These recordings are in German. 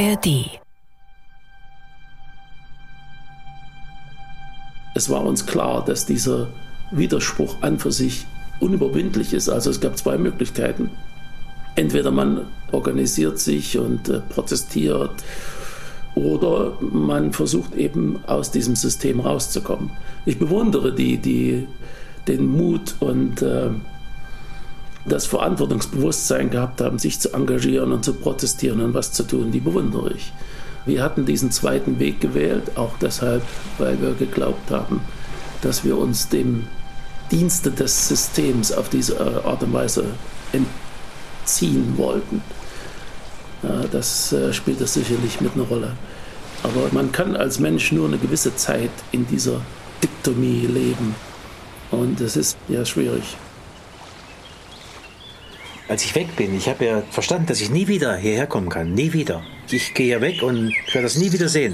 ARD. Es war uns klar, dass dieser Widerspruch an für sich unüberwindlich ist. Also es gab zwei Möglichkeiten. Entweder man organisiert sich und äh, protestiert oder man versucht eben aus diesem System rauszukommen. Ich bewundere die, die den Mut und äh, das Verantwortungsbewusstsein gehabt haben, sich zu engagieren und zu protestieren und was zu tun, die bewundere ich. Wir hatten diesen zweiten Weg gewählt, auch deshalb, weil wir geglaubt haben, dass wir uns dem Dienste des Systems auf diese Art und Weise entziehen wollten. Das äh, spielt das sicherlich mit einer Rolle. Aber man kann als Mensch nur eine gewisse Zeit in dieser Diktomie leben. Und das ist ja schwierig. Als ich weg bin, ich habe ja verstanden, dass ich nie wieder hierher kommen kann. Nie wieder. Ich gehe ja weg und ich werde das nie wieder sehen.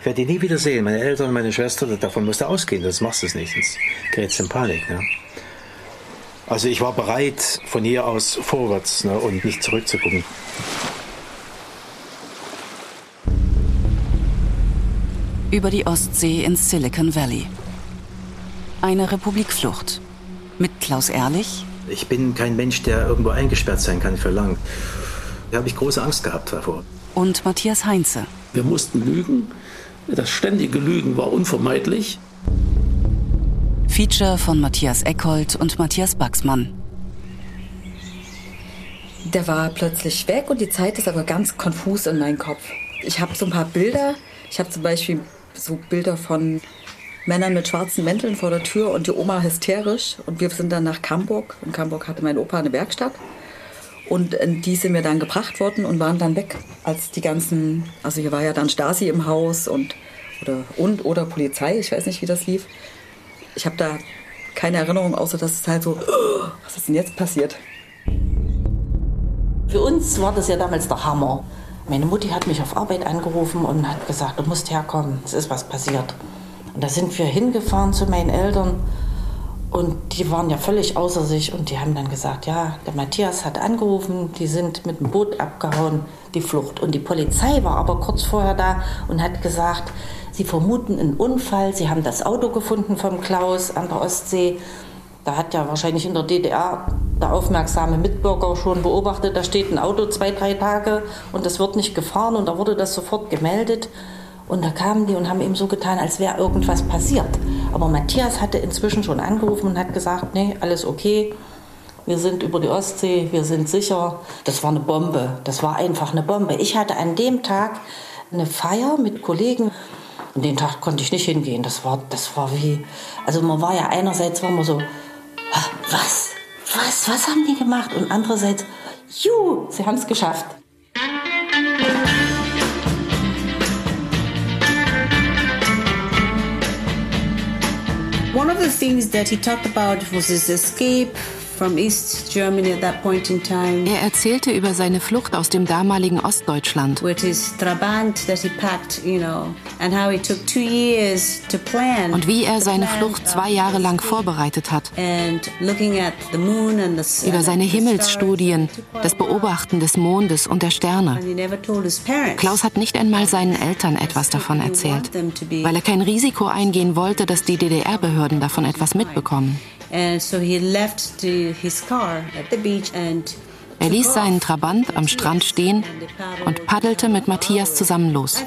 Ich werde die nie wieder sehen. Meine Eltern, meine Schwester, davon musst du ausgehen. Das machst du nicht. Sonst gerätst in Panik. Ne? Also ich war bereit, von hier aus vorwärts ne, und nicht zurückzugucken. Über die Ostsee ins Silicon Valley. Eine Republikflucht. Mit Klaus Ehrlich. Ich bin kein Mensch, der irgendwo eingesperrt sein kann für lang. Da habe ich große Angst gehabt davor. Und Matthias Heinze. Wir mussten lügen. Das ständige Lügen war unvermeidlich. Feature von Matthias Eckhold und Matthias Baxmann. Der war plötzlich weg und die Zeit ist aber ganz konfus in meinem Kopf. Ich habe so ein paar Bilder. Ich habe zum Beispiel so Bilder von Männern mit schwarzen Mänteln vor der Tür und die Oma hysterisch. Und wir sind dann nach Camburg. In Camburg hatte mein Opa eine Werkstatt. Und in die sind wir dann gebracht worden und waren dann weg, als die ganzen, also hier war ja dann Stasi im Haus und oder, und oder Polizei, ich weiß nicht, wie das lief. Ich habe da keine Erinnerung, außer dass es halt so, was ist denn jetzt passiert? Für uns war das ja damals der Hammer. Meine Mutti hat mich auf Arbeit angerufen und hat gesagt, du musst herkommen, es ist was passiert. Und da sind wir hingefahren zu meinen Eltern und die waren ja völlig außer sich und die haben dann gesagt, ja, der Matthias hat angerufen, die sind mit dem Boot abgehauen, die Flucht. Und die Polizei war aber kurz vorher da und hat gesagt, sie vermuten einen Unfall, sie haben das Auto gefunden vom Klaus an der Ostsee. Da hat ja wahrscheinlich in der DDR der aufmerksame Mitbürger schon beobachtet, da steht ein Auto zwei, drei Tage und das wird nicht gefahren und da wurde das sofort gemeldet. Und da kamen die und haben eben so getan, als wäre irgendwas passiert. Aber Matthias hatte inzwischen schon angerufen und hat gesagt, nee, alles okay. Wir sind über die Ostsee, wir sind sicher. Das war eine Bombe. Das war einfach eine Bombe. Ich hatte an dem Tag eine Feier mit Kollegen. Und den Tag konnte ich nicht hingehen. Das war, das war wie, also man war ja einerseits war man so, was, was, was haben die gemacht? Und andererseits, juhu, sie haben es geschafft. One of the things that he talked about was his escape from East Germany at that point in time. Er erzählte über seine Flucht aus dem damaligen Ostdeutschland. Und wie er seine Flucht zwei Jahre lang vorbereitet hat. And looking at the moon and the Über seine Himmelsstudien, das Beobachten des Mondes und der Sterne. Klaus hat nicht einmal seinen Eltern etwas davon erzählt, weil er kein Risiko eingehen wollte, dass die DDR-Behörden davon etwas mitbekommen. And so he left the, his car at the beach and Er ließ seinen Trabant am Strand stehen und paddelte mit Matthias zusammen los.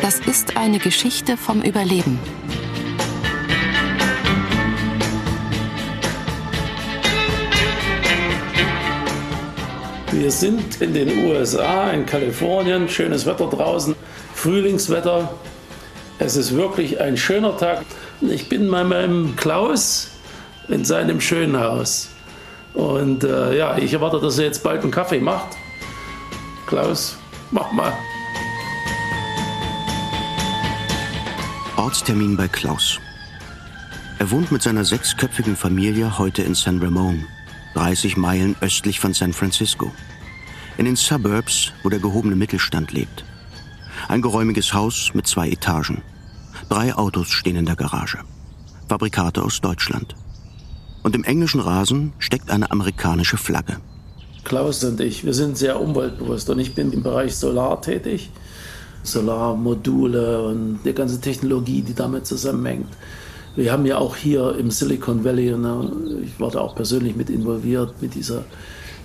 Das ist eine Geschichte vom Überleben. Wir sind in den USA, in Kalifornien, schönes Wetter draußen, Frühlingswetter. Es ist wirklich ein schöner Tag. Ich bin bei meinem Klaus in seinem schönen Haus. Und äh, ja, ich erwarte, dass er jetzt bald einen Kaffee macht. Klaus, mach mal. Ortstermin bei Klaus. Er wohnt mit seiner sechsköpfigen Familie heute in San Ramon, 30 Meilen östlich von San Francisco. In den Suburbs, wo der gehobene Mittelstand lebt. Ein geräumiges Haus mit zwei Etagen. Drei Autos stehen in der Garage. Fabrikate aus Deutschland. Und im englischen Rasen steckt eine amerikanische Flagge. Klaus und ich, wir sind sehr umweltbewusst und ich bin im Bereich Solar tätig. Solarmodule und die ganze Technologie, die damit zusammenhängt. Wir haben ja auch hier im Silicon Valley, ne, ich war da auch persönlich mit involviert, mit dieser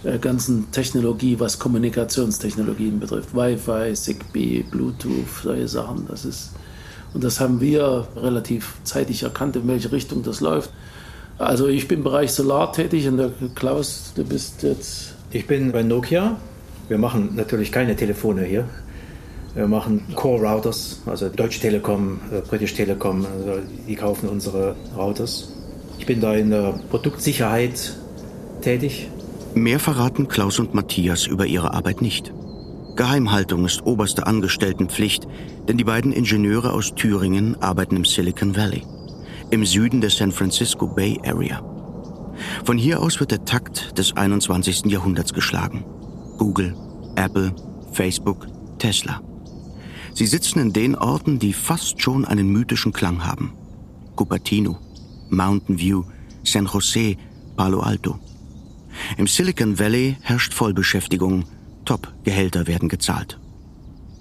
äh, ganzen Technologie, was Kommunikationstechnologien betrifft. Wi-Fi, Zigbee, Bluetooth, solche Sachen. Das ist, und das haben wir relativ zeitig erkannt, in welche Richtung das läuft. Also ich bin im Bereich Solar tätig und der Klaus, du bist jetzt... Ich bin bei Nokia. Wir machen natürlich keine Telefone hier. Wir machen Core Routers, also Deutsche Telekom, äh, British Telekom, also die kaufen unsere Routers. Ich bin da in der Produktsicherheit tätig. Mehr verraten Klaus und Matthias über ihre Arbeit nicht. Geheimhaltung ist oberste Angestelltenpflicht, denn die beiden Ingenieure aus Thüringen arbeiten im Silicon Valley im Süden der San Francisco Bay Area. Von hier aus wird der Takt des 21. Jahrhunderts geschlagen. Google, Apple, Facebook, Tesla. Sie sitzen in den Orten, die fast schon einen mythischen Klang haben. Cupertino, Mountain View, San Jose, Palo Alto. Im Silicon Valley herrscht Vollbeschäftigung, Top-Gehälter werden gezahlt.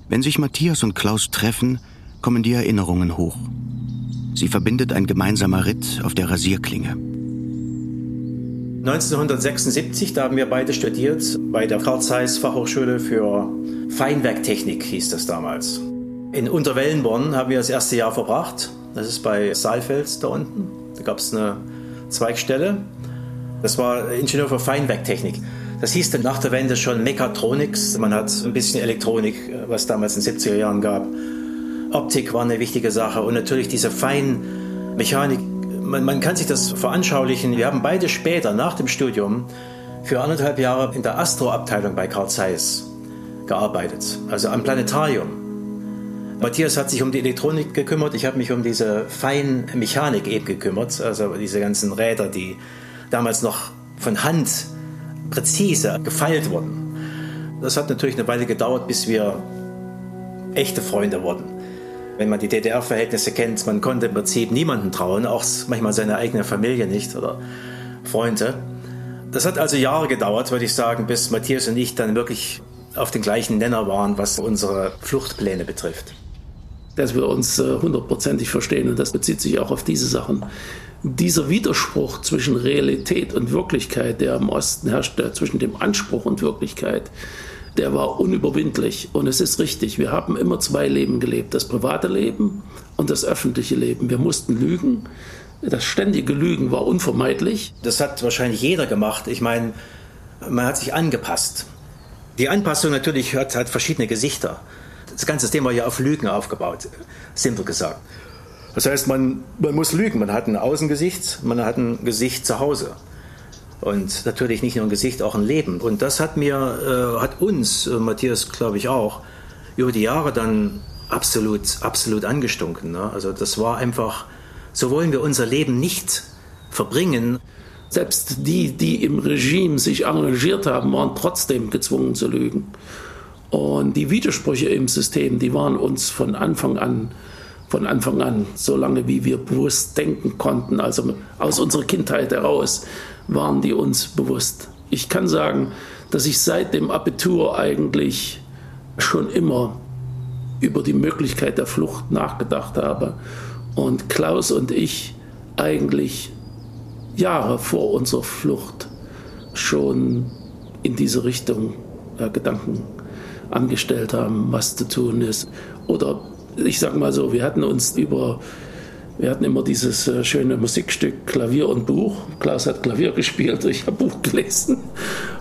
Wenn sich Matthias und Klaus treffen, kommen die Erinnerungen hoch. Sie verbindet ein gemeinsamer Ritt auf der Rasierklinge. 1976, da haben wir beide studiert, bei der Karl Zeiss Fachhochschule für Feinwerktechnik hieß das damals. In Unterwellenborn haben wir das erste Jahr verbracht. Das ist bei Saalfeld da unten. Da gab es eine Zweigstelle. Das war Ingenieur für Feinwerktechnik. Das hieß dann nach der Wende schon Mechatronics. Man hat ein bisschen Elektronik, was damals in den 70er Jahren gab. Optik war eine wichtige Sache und natürlich diese Feinmechanik. Man, man kann sich das veranschaulichen. Wir haben beide später, nach dem Studium, für anderthalb Jahre in der Astro-Abteilung bei Carl Zeiss gearbeitet, also am Planetarium. Matthias hat sich um die Elektronik gekümmert, ich habe mich um diese Feinmechanik eben gekümmert, also diese ganzen Räder, die damals noch von Hand präzise gefeilt wurden. Das hat natürlich eine Weile gedauert, bis wir echte Freunde wurden. Wenn man die DDR-Verhältnisse kennt, man konnte im Prinzip niemanden trauen, auch manchmal seine eigene Familie nicht oder Freunde. Das hat also Jahre gedauert, würde ich sagen, bis Matthias und ich dann wirklich auf den gleichen Nenner waren, was unsere Fluchtpläne betrifft. Dass wir uns äh, hundertprozentig verstehen und das bezieht sich auch auf diese Sachen. Dieser Widerspruch zwischen Realität und Wirklichkeit, der im Osten herrscht, zwischen dem Anspruch und Wirklichkeit, der war unüberwindlich. Und es ist richtig, wir haben immer zwei Leben gelebt, das private Leben und das öffentliche Leben. Wir mussten lügen. Das ständige Lügen war unvermeidlich. Das hat wahrscheinlich jeder gemacht. Ich meine, man hat sich angepasst. Die Anpassung natürlich hat, hat verschiedene Gesichter. Das ganze war ja auf Lügen aufgebaut, simpel gesagt. Das heißt, man, man muss lügen. Man hat ein Außengesicht, man hat ein Gesicht zu Hause. Und natürlich nicht nur ein Gesicht, auch ein Leben. Und das hat mir, äh, hat uns, äh, Matthias glaube ich auch, über die Jahre dann absolut, absolut angestunken. Ne? Also das war einfach, so wollen wir unser Leben nicht verbringen. Selbst die, die im Regime sich engagiert haben, waren trotzdem gezwungen zu lügen. Und die Widersprüche im System, die waren uns von Anfang an, von Anfang an, so lange wie wir bewusst denken konnten, also aus unserer Kindheit heraus, waren die uns bewusst. Ich kann sagen, dass ich seit dem Abitur eigentlich schon immer über die Möglichkeit der Flucht nachgedacht habe und Klaus und ich eigentlich Jahre vor unserer Flucht schon in diese Richtung äh, Gedanken angestellt haben, was zu tun ist. Oder ich sage mal so, wir hatten uns über wir hatten immer dieses äh, schöne Musikstück Klavier und Buch. Klaus hat Klavier gespielt, ich habe Buch gelesen.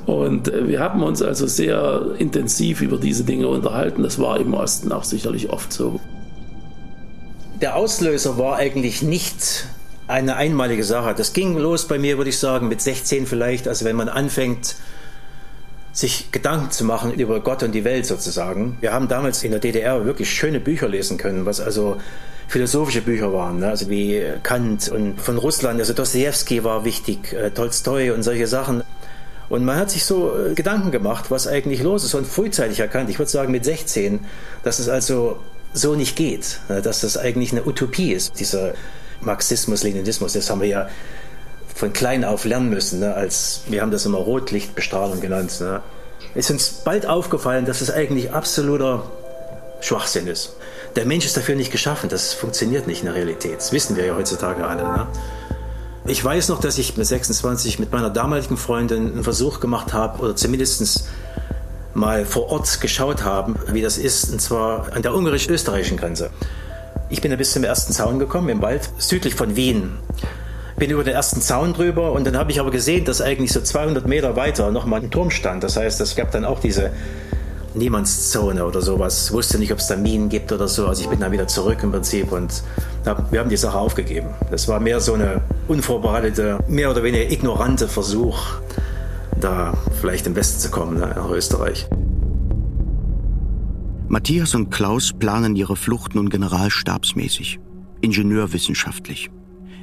Und äh, wir haben uns also sehr intensiv über diese Dinge unterhalten. Das war im Osten auch sicherlich oft so. Der Auslöser war eigentlich nicht eine einmalige Sache. Das ging los bei mir, würde ich sagen, mit 16 vielleicht. Also wenn man anfängt, sich Gedanken zu machen über Gott und die Welt sozusagen. Wir haben damals in der DDR wirklich schöne Bücher lesen können, was also philosophische Bücher waren, ne? also wie Kant und von Russland, also Dostoevsky war wichtig, äh, Tolstoi und solche Sachen. Und man hat sich so äh, Gedanken gemacht, was eigentlich los ist und frühzeitig erkannt, ich würde sagen mit 16, dass es also so nicht geht, ne? dass das eigentlich eine Utopie ist, dieser Marxismus, Leninismus, das haben wir ja von klein auf lernen müssen, ne, als wir haben das immer Rotlichtbestrahlung genannt. Ne. Ist uns bald aufgefallen, dass es eigentlich absoluter Schwachsinn ist. Der Mensch ist dafür nicht geschaffen, das funktioniert nicht in der Realität. Das wissen wir ja heutzutage alle. Ne? Ich weiß noch, dass ich mit 26 mit meiner damaligen Freundin einen Versuch gemacht habe, oder zumindest mal vor Ort geschaut haben, wie das ist, und zwar an der ungarisch-österreichischen Grenze. Ich bin da bis zum ersten Zaun gekommen, im Wald, südlich von Wien. Bin über den ersten Zaun drüber und dann habe ich aber gesehen, dass eigentlich so 200 Meter weiter nochmal ein Turm stand. Das heißt, es gab dann auch diese Niemandszone oder sowas. Wusste nicht, ob es da Minen gibt oder so. Also ich bin dann wieder zurück im Prinzip und hab, wir haben die Sache aufgegeben. Das war mehr so eine unvorbereitete, mehr oder weniger ignorante Versuch, da vielleicht im Westen zu kommen, ne, nach Österreich. Matthias und Klaus planen ihre Flucht nun generalstabsmäßig, ingenieurwissenschaftlich.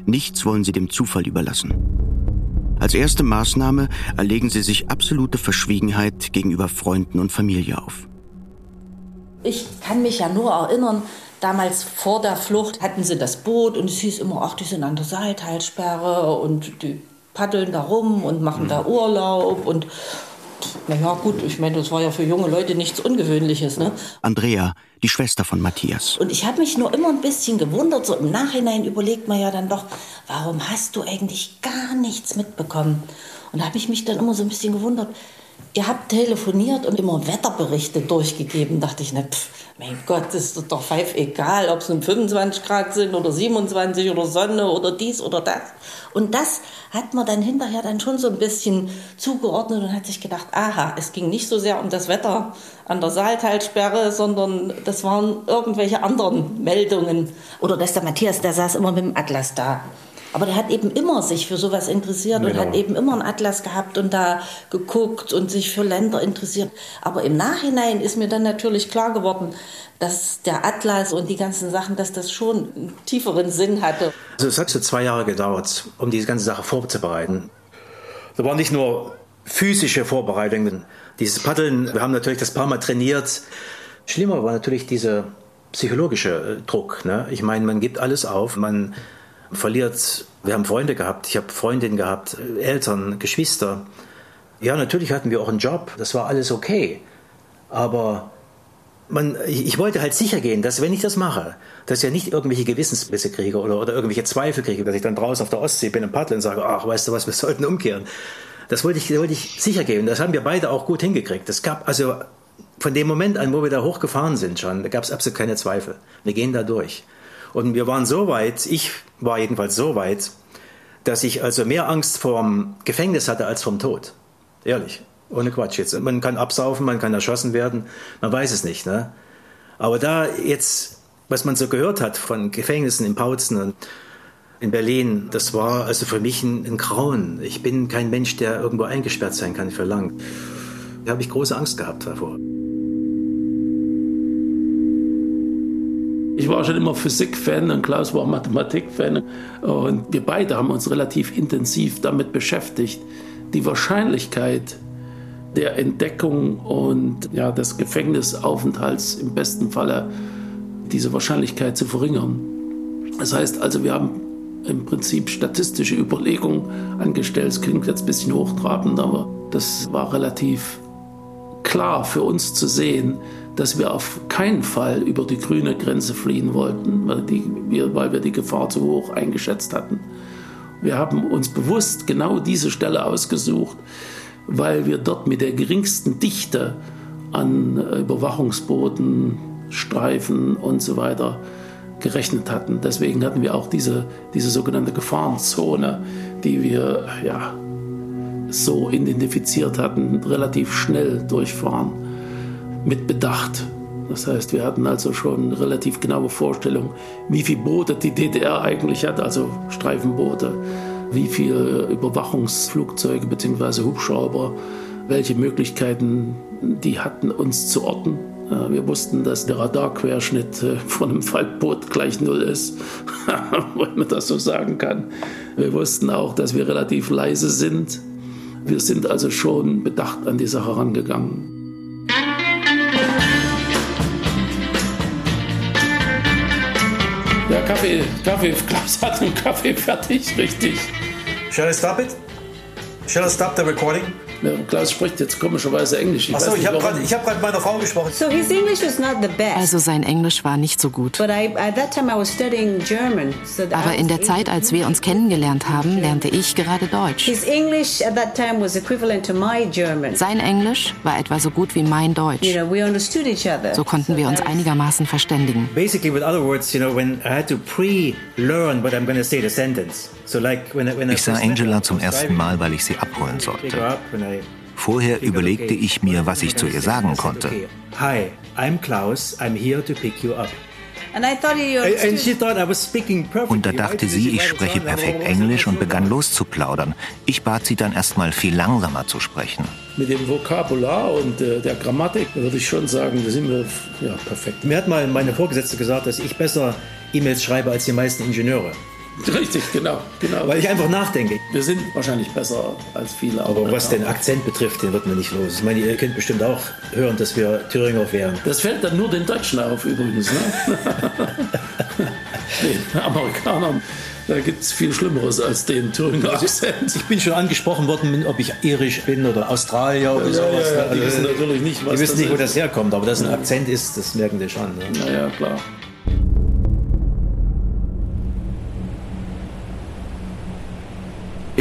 Nichts wollen sie dem Zufall überlassen. Als erste Maßnahme erlegen sie sich absolute Verschwiegenheit gegenüber Freunden und Familie auf. Ich kann mich ja nur erinnern, damals vor der Flucht hatten sie das Boot und es hieß immer, ach, die sind an der Seilteilsperre und die paddeln da rum und machen da Urlaub und naja, gut, ich meine, das war ja für junge Leute nichts Ungewöhnliches. Ne? Andrea, die Schwester von Matthias. Und ich habe mich nur immer ein bisschen gewundert, so im Nachhinein überlegt man ja dann doch, warum hast du eigentlich gar nichts mitbekommen? Und da habe ich mich dann immer so ein bisschen gewundert, ihr habt telefoniert und immer Wetterberichte durchgegeben. Dachte ich, ne, pff, mein Gott, ist doch pfeif egal, ob es nun 25 Grad sind oder 27 oder Sonne oder dies oder das. Und das hat man dann hinterher dann schon so ein bisschen zugeordnet und hat sich gedacht, aha, es ging nicht so sehr um das Wetter an der Saaltalsperre, sondern das waren irgendwelche anderen Meldungen. Oder dass der Matthias, der saß immer mit dem Atlas da. Aber der hat eben immer sich für sowas interessiert genau. und hat eben immer einen Atlas gehabt und da geguckt und sich für Länder interessiert. Aber im Nachhinein ist mir dann natürlich klar geworden, dass der Atlas und die ganzen Sachen, dass das schon einen tieferen Sinn hatte. Also es hat so zwei Jahre gedauert, um diese ganze Sache vorzubereiten. Da waren nicht nur physische Vorbereitungen, dieses Paddeln, wir haben natürlich das paar Mal trainiert. Schlimmer war natürlich dieser psychologische äh, Druck. Ne? Ich meine, man gibt alles auf, man verliert. Wir haben Freunde gehabt, ich habe Freundinnen gehabt, Eltern, Geschwister. Ja, natürlich hatten wir auch einen Job, das war alles okay. Aber man, ich, ich, wollte halt sicher gehen, dass wenn ich das mache, dass ich ja nicht irgendwelche Gewissensbisse kriege oder, oder irgendwelche Zweifel kriege, dass ich dann draußen auf der Ostsee bin und paddle und sage, ach, weißt du was, wir sollten umkehren. Das wollte ich, wollte ich sicher gehen. Das haben wir beide auch gut hingekriegt. Es gab also von dem Moment an, wo wir da hochgefahren sind schon, da gab es absolut keine Zweifel. Wir gehen da durch. Und wir waren so weit, ich war jedenfalls so weit, dass ich also mehr Angst vorm Gefängnis hatte als vom Tod. Ehrlich. Ohne Quatsch jetzt. Man kann absaufen, man kann erschossen werden, man weiß es nicht. Ne? Aber da jetzt, was man so gehört hat von Gefängnissen in Pautzen und in Berlin, das war also für mich ein, ein Grauen. Ich bin kein Mensch, der irgendwo eingesperrt sein kann für lang. Da habe ich große Angst gehabt davor. Ich war schon immer Physik-Fan und Klaus war Mathematik-Fan. Und wir beide haben uns relativ intensiv damit beschäftigt, die Wahrscheinlichkeit der Entdeckung und ja, des Gefängnisaufenthalts im besten Falle diese Wahrscheinlichkeit zu verringern. Das heißt also, wir haben im Prinzip statistische Überlegungen angestellt. Es klingt jetzt ein bisschen hochtrabend, aber das war relativ klar für uns zu sehen, dass wir auf keinen Fall über die grüne Grenze fliehen wollten, weil, die, wir, weil wir die Gefahr zu hoch eingeschätzt hatten. Wir haben uns bewusst genau diese Stelle ausgesucht, weil wir dort mit der geringsten Dichte an Überwachungsbooten, Streifen und so weiter gerechnet hatten. Deswegen hatten wir auch diese, diese sogenannte Gefahrenzone, die wir ja, so identifiziert hatten, relativ schnell durchfahren mit Bedacht. Das heißt, wir hatten also schon eine relativ genaue Vorstellung, wie viele Boote die DDR eigentlich hat, also Streifenboote, wie viele Überwachungsflugzeuge bzw. Hubschrauber, welche Möglichkeiten die hatten, uns zu orten. Wir wussten, dass der Radarquerschnitt äh, von einem Faltboot gleich null ist, wenn man das so sagen kann. Wir wussten auch, dass wir relativ leise sind. Wir sind also schon bedacht an die Sache rangegangen. Kaffee, Kaffee, Klaus hat einen Kaffee fertig, richtig. Shall I stop it? Shall I stop the recording? Klaus spricht jetzt komischerweise Englisch. Ich Achso, ich habe gerade hab mit meiner Frau gesprochen. So his English was not the best. Also sein Englisch war nicht so gut. But I, at that time I was studying German, so Aber in der Zeit, als wir uns kennengelernt haben, lernte ich gerade Deutsch. His English at that time was equivalent to my German. Sein Englisch war etwa so gut wie mein Deutsch. You know, we understood each other. So konnten wir uns einigermaßen verständigen. Basically, with other words, you know, when I had to pre-learn what I'm going to say, the sentence. Ich sah Angela zum ersten Mal, weil ich sie abholen sollte. Vorher überlegte ich mir, was ich zu ihr sagen konnte. Hi, I'm Klaus. I'm here to pick you up. Und da dachte sie, ich spreche perfekt Englisch und begann loszuplaudern. Ich bat sie dann erstmal viel langsamer zu sprechen. Mit dem Vokabular und äh, der Grammatik würde ich schon sagen, da sind wir ja, perfekt. Mir hat mal meine Vorgesetzte gesagt, dass ich besser E-Mails schreibe als die meisten Ingenieure. Richtig, genau, genau. Weil ich einfach nachdenke. Wir sind wahrscheinlich besser als viele. Aber was den Akzent betrifft, den wird man nicht los. Ich meine, ihr könnt bestimmt auch hören, dass wir Thüringer wären. Das fällt dann nur den Deutschen auf übrigens, ne? den Amerikanern. Da gibt es viel Schlimmeres als den Thüringer also, Akzent. Ich bin schon angesprochen worden, ob ich irisch bin oder Australier oder ja, sowas. Ja, ja, die wissen natürlich nicht, was Die wissen nicht, wo das herkommt, aber dass ein Akzent ist, das merken die schon. Ne? Naja, klar.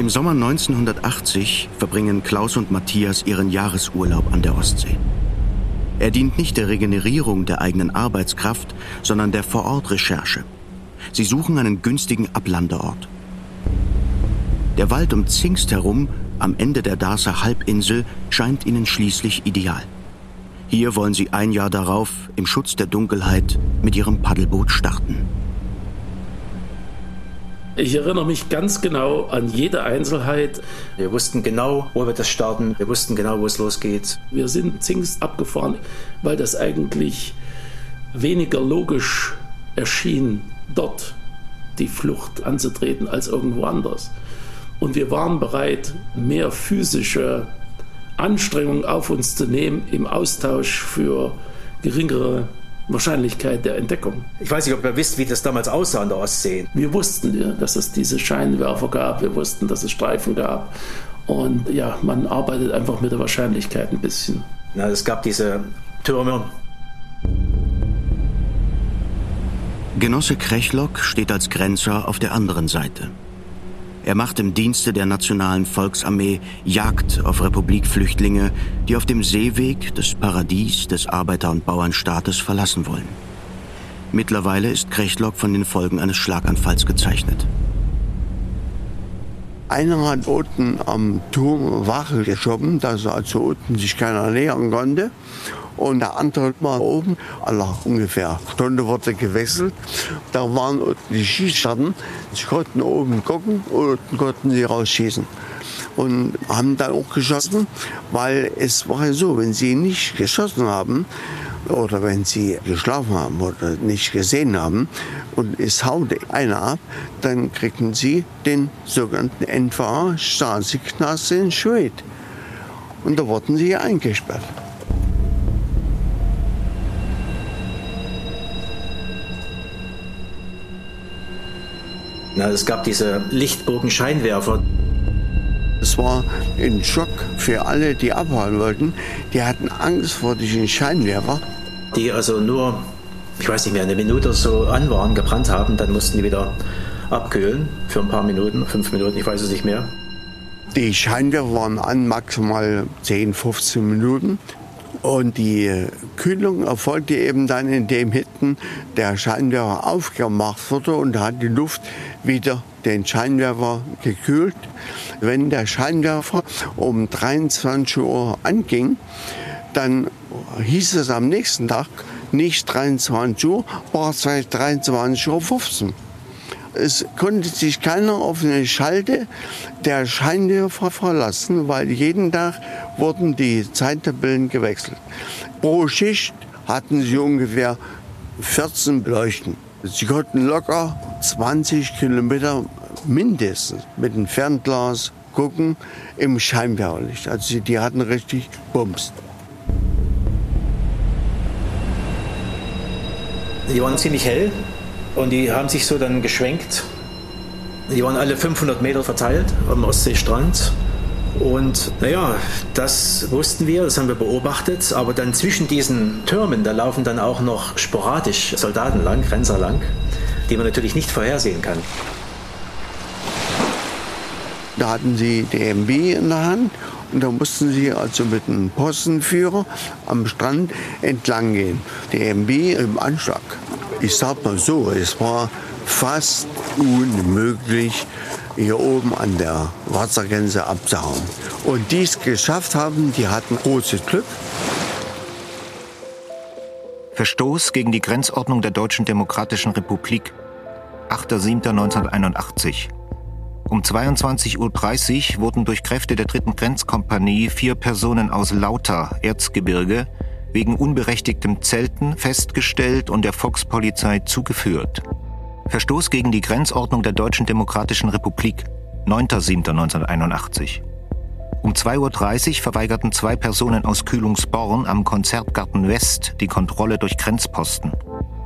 Im Sommer 1980 verbringen Klaus und Matthias ihren Jahresurlaub an der Ostsee. Er dient nicht der Regenerierung der eigenen Arbeitskraft, sondern der Vorortrecherche. Sie suchen einen günstigen Ablandeort. Der Wald um Zingst herum, am Ende der Darßer Halbinsel, scheint ihnen schließlich ideal. Hier wollen sie ein Jahr darauf im Schutz der Dunkelheit mit ihrem Paddelboot starten. Ich erinnere mich ganz genau an jede Einzelheit. Wir wussten genau, wo wir das starten. Wir wussten genau, wo es losgeht. Wir sind Zingst abgefahren, weil das eigentlich weniger logisch erschien, dort die Flucht anzutreten als irgendwo anders. Und wir waren bereit, mehr physische Anstrengungen auf uns zu nehmen im Austausch für geringere Wahrscheinlichkeit der Entdeckung. Ich weiß nicht, ob ihr wisst, wie das damals aussah an der Ostsee. Wir wussten, dass es diese Scheinwerfer gab, wir wussten, dass es Streifen gab. Und ja, man arbeitet einfach mit der Wahrscheinlichkeit ein bisschen. Na, es gab diese Türme. Genosse Krechlock steht als Grenzer auf der anderen Seite. Er macht im Dienste der Nationalen Volksarmee Jagd auf Republikflüchtlinge, die auf dem Seeweg das Paradies des Arbeiter- und Bauernstaates verlassen wollen. Mittlerweile ist Krechlock von den Folgen eines Schlaganfalls gezeichnet. Einer hat unten am Turm Wache geschoben, dass also unten sich keiner nähern konnte und der andere war oben. Nach ungefähr Stunde wurde gewechselt. Da waren die Schießscharten. Sie konnten oben gucken und konnten sie rausschießen. Und haben dann auch geschossen, weil es war ja so, wenn sie nicht geschossen haben, oder wenn sie geschlafen haben oder nicht gesehen haben und es haute einer ab, dann kriegen sie den sogenannten NVA Stasi-Knast in Schwed. Und da wurden sie eingesperrt. Na, es gab diese Lichtbogenscheinwerfer. Es war ein Schock für alle, die abhauen wollten. Die hatten Angst vor diesen Scheinwerfer. Die also nur, ich weiß nicht mehr, eine Minute so an waren, gebrannt haben, dann mussten die wieder abkühlen für ein paar Minuten, fünf Minuten, ich weiß es nicht mehr. Die Scheinwerfer waren an maximal 10, 15 Minuten. Und die Kühlung erfolgte eben dann, indem hinten der Scheinwerfer aufgemacht wurde und hat die Luft wieder den Scheinwerfer gekühlt. Wenn der Scheinwerfer um 23 Uhr anging, dann hieß es am nächsten Tag nicht 23 Uhr, war es 23.15 Uhr. Es konnte sich keiner auf eine Schalte der Scheinwerfer verlassen, weil jeden Tag wurden die Zeittabellen gewechselt. Pro Schicht hatten sie ungefähr 14 Beleuchten. Sie konnten locker 20 Kilometer mindestens mit dem Fernglas gucken im Scheinwerferlicht. Also die hatten richtig Bums. Die waren ziemlich hell und die haben sich so dann geschwenkt Die waren alle 500 Meter verteilt am Ostseestrand. Und naja, das wussten wir, das haben wir beobachtet. Aber dann zwischen diesen Türmen, da laufen dann auch noch sporadisch Soldaten lang, Grenzer lang, die man natürlich nicht vorhersehen kann. Da hatten sie die MB in der Hand und da mussten sie also mit einem Postenführer am Strand entlang gehen. Die MB im Anschlag. Ich sag mal so, es war fast unmöglich, hier oben an der Wassergrenze abzuhauen. Und die es geschafft haben, die hatten großes Glück. Verstoß gegen die Grenzordnung der Deutschen Demokratischen Republik. 8.7.1981. Um 22.30 Uhr wurden durch Kräfte der dritten Grenzkompanie vier Personen aus Lauter, Erzgebirge, wegen unberechtigtem Zelten festgestellt und der Volkspolizei zugeführt. Verstoß gegen die Grenzordnung der Deutschen Demokratischen Republik, 9.7.1981. Um 2.30 Uhr verweigerten zwei Personen aus Kühlungsborn am Konzertgarten West die Kontrolle durch Grenzposten.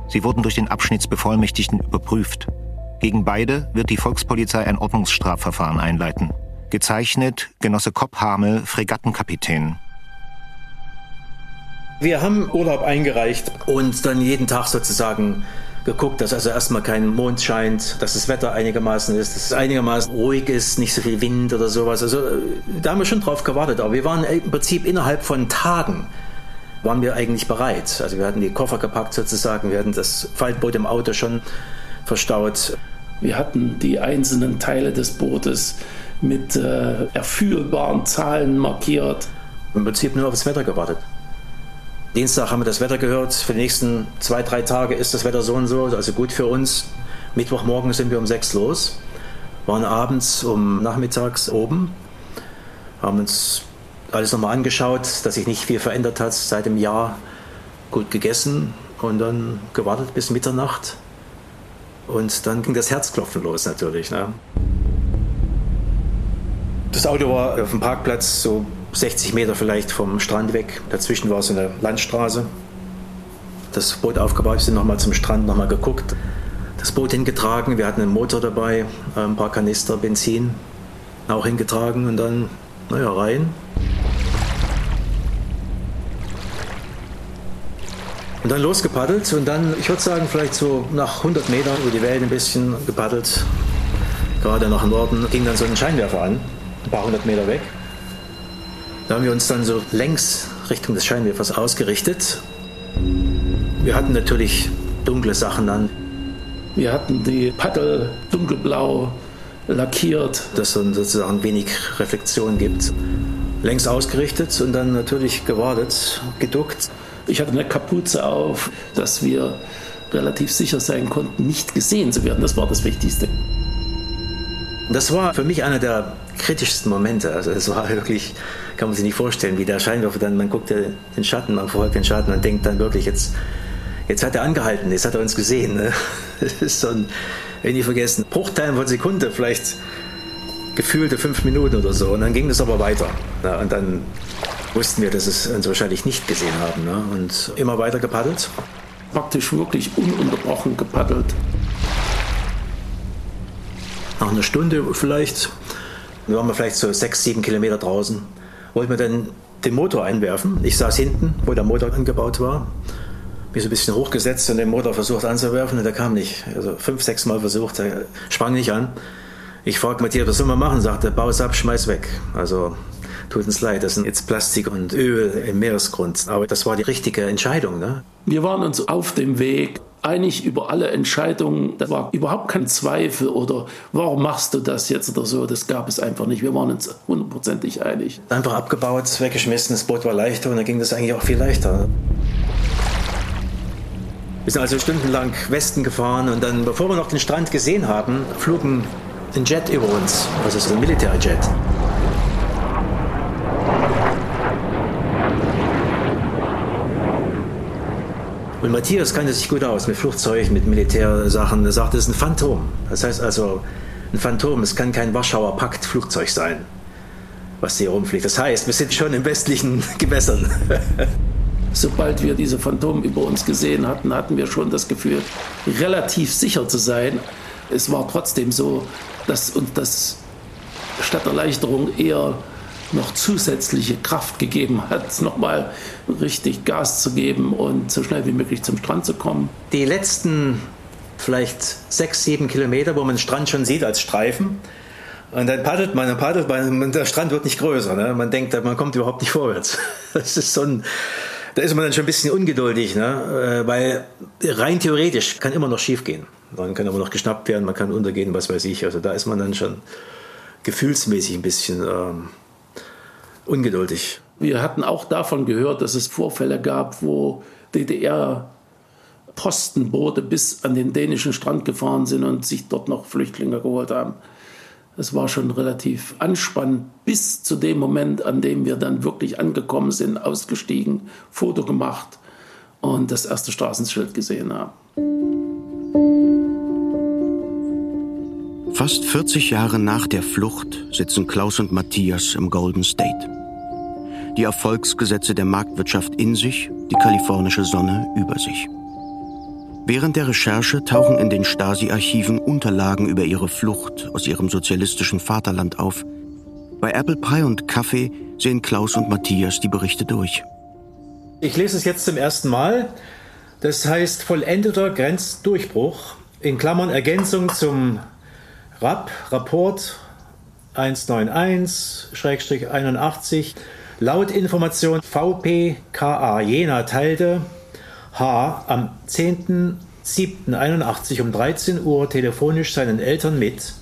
Sie wurden durch den Abschnittsbevollmächtigten überprüft. Gegen beide wird die Volkspolizei ein Ordnungsstrafverfahren einleiten. Gezeichnet Genosse Kopp Hamel, Fregattenkapitän. Wir haben Urlaub eingereicht und dann jeden Tag sozusagen geguckt, dass also erstmal kein Mond scheint, dass das Wetter einigermaßen ist, dass es einigermaßen ruhig ist, nicht so viel Wind oder sowas. Also äh, da haben wir schon drauf gewartet, aber wir waren im Prinzip innerhalb von Tagen waren wir eigentlich bereit. Also wir hatten die Koffer gepackt sozusagen, wir hatten das Faltboot im Auto schon verstaut. Wir hatten die einzelnen Teile des Bootes mit äh, erfühlbaren Zahlen markiert. Im Prinzip nur auf das Wetter gewartet. Dienstag haben wir das Wetter gehört. Für die nächsten zwei, drei Tage ist das Wetter so und so, also gut für uns. Mittwochmorgen sind wir um sechs los, waren abends um nachmittags oben, haben uns alles nochmal angeschaut, dass sich nicht viel verändert hat seit dem Jahr. Gut gegessen und dann gewartet bis Mitternacht. Und dann ging das Herzklopfen los natürlich. Ne? Das Auto war auf dem Parkplatz so 60 Meter vielleicht vom Strand weg. Dazwischen war so eine Landstraße. Das Boot aufgebaut, wir sind nochmal zum Strand, nochmal geguckt. Das Boot hingetragen, wir hatten einen Motor dabei, ein paar Kanister Benzin auch hingetragen und dann, naja, rein. Und dann losgepaddelt und dann, ich würde sagen, vielleicht so nach 100 Metern über die Wellen ein bisschen gepaddelt, gerade nach Norden, ging dann so ein Scheinwerfer an, ein paar hundert Meter weg. Da haben wir uns dann so längs Richtung des Scheinwerfers ausgerichtet. Wir hatten natürlich dunkle Sachen an. Wir hatten die Paddel dunkelblau lackiert. Dass es sozusagen wenig Reflexion gibt. Längs ausgerichtet und dann natürlich gewartet, geduckt. Ich hatte eine Kapuze auf, dass wir relativ sicher sein konnten, nicht gesehen zu werden. Das war das Wichtigste. Das war für mich einer der kritischsten Momente. Also es war wirklich, kann man sich nicht vorstellen, wie der Scheinwerfer dann, man guckt den Schatten, man verfolgt den Schatten und denkt dann wirklich, jetzt, jetzt hat er angehalten, jetzt hat er uns gesehen. Ne? Das ist so ein, wenn nie vergessen, Bruchteil von Sekunde, vielleicht gefühlte fünf Minuten oder so. Und dann ging es aber weiter. Ne? Und dann wussten wir, dass es uns wahrscheinlich nicht gesehen haben. Ne? Und immer weiter gepaddelt. Praktisch wirklich ununterbrochen gepaddelt nach einer Stunde vielleicht, dann waren wir vielleicht so sechs, sieben Kilometer draußen, wollten wir dann den Motor einwerfen. Ich saß hinten, wo der Motor angebaut war, mich so ein bisschen hochgesetzt und den Motor versucht anzuwerfen und der kam nicht. Also fünf, sechs Mal versucht, er sprang nicht an. Ich fragte Matthias, was soll man machen? Sagte, bau es ab, schmeiß weg. Also tut uns leid, das sind jetzt Plastik und Öl im Meeresgrund. Aber das war die richtige Entscheidung. Ne? Wir waren uns auf dem Weg, einig über alle Entscheidungen. Da war überhaupt kein Zweifel oder warum machst du das jetzt oder so. Das gab es einfach nicht. Wir waren uns hundertprozentig einig. Einfach abgebaut, weggeschmissen, das Boot war leichter und dann ging das eigentlich auch viel leichter. Wir sind also stundenlang Westen gefahren und dann, bevor wir noch den Strand gesehen haben, flogen ein Jet über uns, also so ein Militärjet. Und Matthias kannte sich gut aus mit Flugzeugen, mit Militärsachen. Er sagte, es ist ein Phantom. Das heißt also, ein Phantom, es kann kein Warschauer Pakt-Flugzeug sein, was hier rumfliegt. Das heißt, wir sind schon in westlichen Gewässern. Sobald wir diese Phantom über uns gesehen hatten, hatten wir schon das Gefühl, relativ sicher zu sein. Es war trotzdem so, dass uns das statt Erleichterung eher noch zusätzliche Kraft gegeben hat, nochmal richtig Gas zu geben und so schnell wie möglich zum Strand zu kommen. Die letzten vielleicht sechs, sieben Kilometer, wo man den Strand schon sieht als Streifen, und dann paddelt man, dann paddelt man, und der Strand wird nicht größer. Ne? Man denkt, man kommt überhaupt nicht vorwärts. Das ist so ein, da ist man dann schon ein bisschen ungeduldig, ne? Äh, weil rein theoretisch kann immer noch schief gehen. Man kann aber noch geschnappt werden, man kann untergehen, was weiß ich. Also da ist man dann schon gefühlsmäßig ein bisschen ähm, ungeduldig. Wir hatten auch davon gehört, dass es Vorfälle gab, wo DDR Postenboote bis an den dänischen Strand gefahren sind und sich dort noch Flüchtlinge geholt haben. Es war schon relativ anspannend bis zu dem Moment, an dem wir dann wirklich angekommen sind, ausgestiegen, Foto gemacht und das erste Straßenschild gesehen haben. Fast 40 Jahre nach der Flucht sitzen Klaus und Matthias im Golden State. Die Erfolgsgesetze der Marktwirtschaft in sich, die kalifornische Sonne über sich. Während der Recherche tauchen in den Stasi-Archiven Unterlagen über ihre Flucht aus ihrem sozialistischen Vaterland auf. Bei Apple Pie und Kaffee sehen Klaus und Matthias die Berichte durch. Ich lese es jetzt zum ersten Mal. Das heißt vollendeter Grenzdurchbruch in Klammern Ergänzung zum RAP, Rapport 191-81. Laut Information VPKA Jena teilte H. am 10.07.81 um 13 Uhr telefonisch seinen Eltern mit,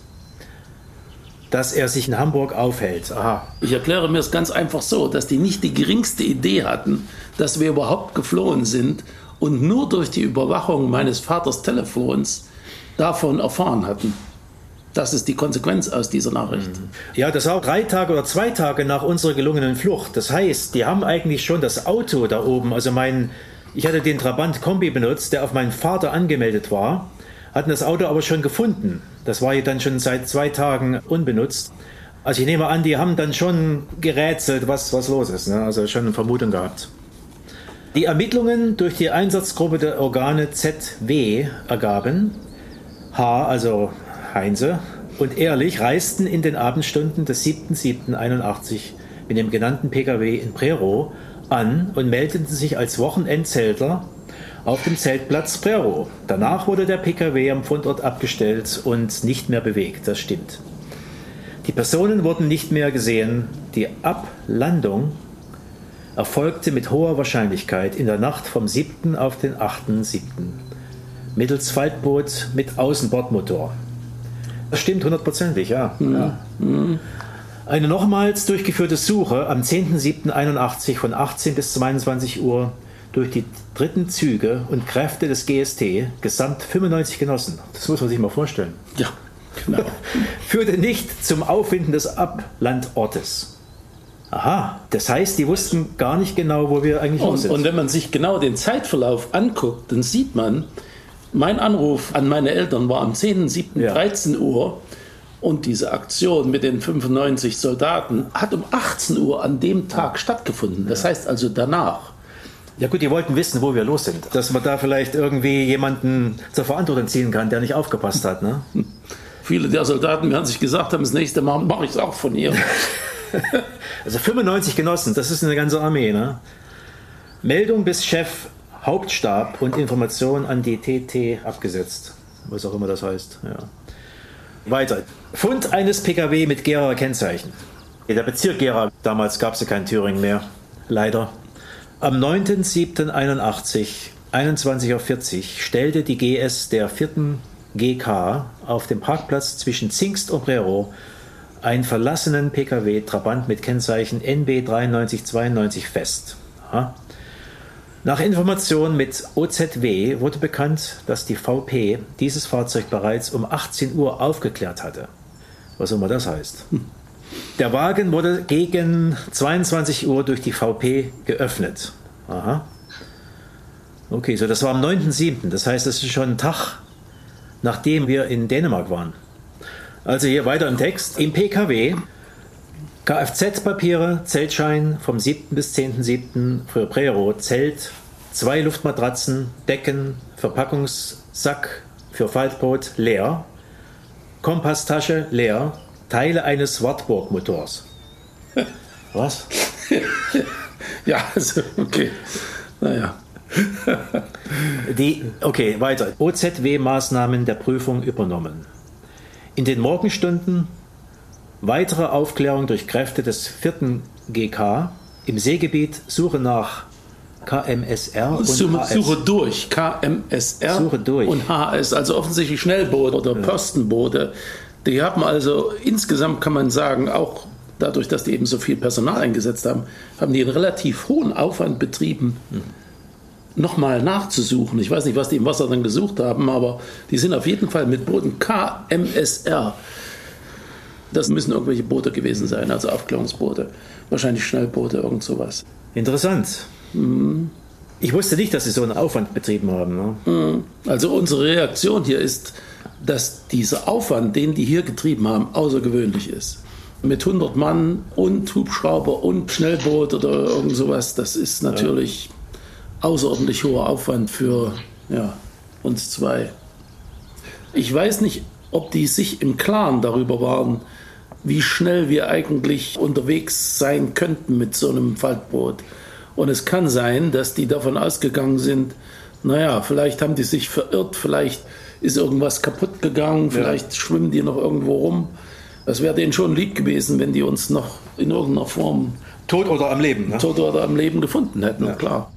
dass er sich in Hamburg aufhält. Aha. Ich erkläre mir es ganz einfach so, dass die nicht die geringste Idee hatten, dass wir überhaupt geflohen sind und nur durch die Überwachung meines Vaters Telefons davon erfahren hatten. Das ist die Konsequenz aus dieser Nachricht. Mhm. Ja, das war drei Tage oder zwei Tage nach unserer gelungenen Flucht. Das heißt, die haben eigentlich schon das Auto da oben, also mein ich hatte den Trabant Kombi benutzt, der auf meinen Vater angemeldet war, hatten das Auto aber schon gefunden. Das war ja dann schon seit zwei Tagen unbenutzt. Also ich nehme an, die haben dann schon gerätselt, was, was los ist. Ne? Also schon eine Vermutung gehabt. Die Ermittlungen durch die Einsatzgruppe der Organe ZW ergaben, H, also Heinze, und Ehrlich reisten in den Abendstunden des 7.7.81 mit dem genannten Pkw in Prero an und meldeten sich als Wochenendzelter auf dem Zeltplatz Prero. Danach wurde der Pkw am Fundort abgestellt und nicht mehr bewegt, das stimmt. Die Personen wurden nicht mehr gesehen. Die Ablandung erfolgte mit hoher Wahrscheinlichkeit in der Nacht vom 7. auf den 8.7. mittels Faltboot mit Außenbordmotor. Das stimmt hundertprozentig, ja. Mhm. ja. Mhm. Eine nochmals durchgeführte Suche am 10.07.81 von 18 bis 22 Uhr durch die dritten Züge und Kräfte des GST, gesamt 95 Genossen, das muss man sich mal vorstellen, ja, genau. führte nicht zum Auffinden des Ablandortes. Aha, das heißt, die wussten gar nicht genau, wo wir eigentlich und, sind. Und wenn man sich genau den Zeitverlauf anguckt, dann sieht man, mein Anruf an meine Eltern war am 10.07.13 ja. 13 Uhr und diese Aktion mit den 95 Soldaten hat um 18 Uhr an dem Tag stattgefunden. Das heißt also danach. Ja gut, die wollten wissen, wo wir los sind. Dass man da vielleicht irgendwie jemanden zur Verantwortung ziehen kann, der nicht aufgepasst hat. Ne? Viele der Soldaten werden sich gesagt haben, das nächste Mal mache ich es auch von ihr. also 95 Genossen, das ist eine ganze Armee. Ne? Meldung bis Chef Hauptstab und Information an die TT abgesetzt. Was auch immer das heißt. Ja. Weiter. Fund eines Pkw mit Gera Kennzeichen. Der Bezirk Gera, damals gab es ja kein Thüringen mehr, leider. Am 9.07.81, 21.40 Uhr, stellte die GS der 4. GK auf dem Parkplatz zwischen Zingst und Brero einen verlassenen Pkw Trabant mit Kennzeichen NB 9392 fest. Aha. Nach Informationen mit OZW wurde bekannt, dass die VP dieses Fahrzeug bereits um 18 Uhr aufgeklärt hatte. Was immer das heißt. Der Wagen wurde gegen 22 Uhr durch die VP geöffnet. Aha. Okay, so das war am 9.7. Das heißt, das ist schon ein Tag, nachdem wir in Dänemark waren. Also hier weiter im Text. Im PKW Kfz-Papiere, Zeltschein vom 7. bis 10.7. für Prero, Zelt, zwei Luftmatratzen, Decken, Verpackungssack für Faltboot leer. Kompasstasche leer, Teile eines Wartburg-Motors. Was? ja, also, okay. Naja. Die, okay, weiter. OZW-Maßnahmen der Prüfung übernommen. In den Morgenstunden weitere Aufklärung durch Kräfte des 4. GK im Seegebiet, Suche nach KMSR und Suche, HS. Suche durch KMSR Suche durch. und HS, also offensichtlich Schnellboote oder Postenboote. Die haben also insgesamt, kann man sagen, auch dadurch, dass die eben so viel Personal eingesetzt haben, haben die einen relativ hohen Aufwand betrieben, nochmal nachzusuchen. Ich weiß nicht, was die im Wasser dann gesucht haben, aber die sind auf jeden Fall mit Booten KMSR. Das müssen irgendwelche Boote gewesen sein, also Aufklärungsboote. Wahrscheinlich Schnellboote, irgend sowas. Interessant. Ich wusste nicht, dass sie so einen Aufwand betrieben haben. Ne? Also unsere Reaktion hier ist, dass dieser Aufwand, den die hier getrieben haben, außergewöhnlich ist. Mit 100 Mann und Hubschrauber und Schnellboot oder irgend sowas, das ist natürlich außerordentlich hoher Aufwand für ja, uns zwei. Ich weiß nicht, ob die sich im Klaren darüber waren, wie schnell wir eigentlich unterwegs sein könnten mit so einem Faltboot. Und es kann sein, dass die davon ausgegangen sind, naja, vielleicht haben die sich verirrt, vielleicht ist irgendwas kaputt gegangen, vielleicht schwimmen die noch irgendwo rum. Das wäre denen schon lieb gewesen, wenn die uns noch in irgendeiner Form Tot oder am Leben. Ne? tot oder am Leben gefunden hätten, klar.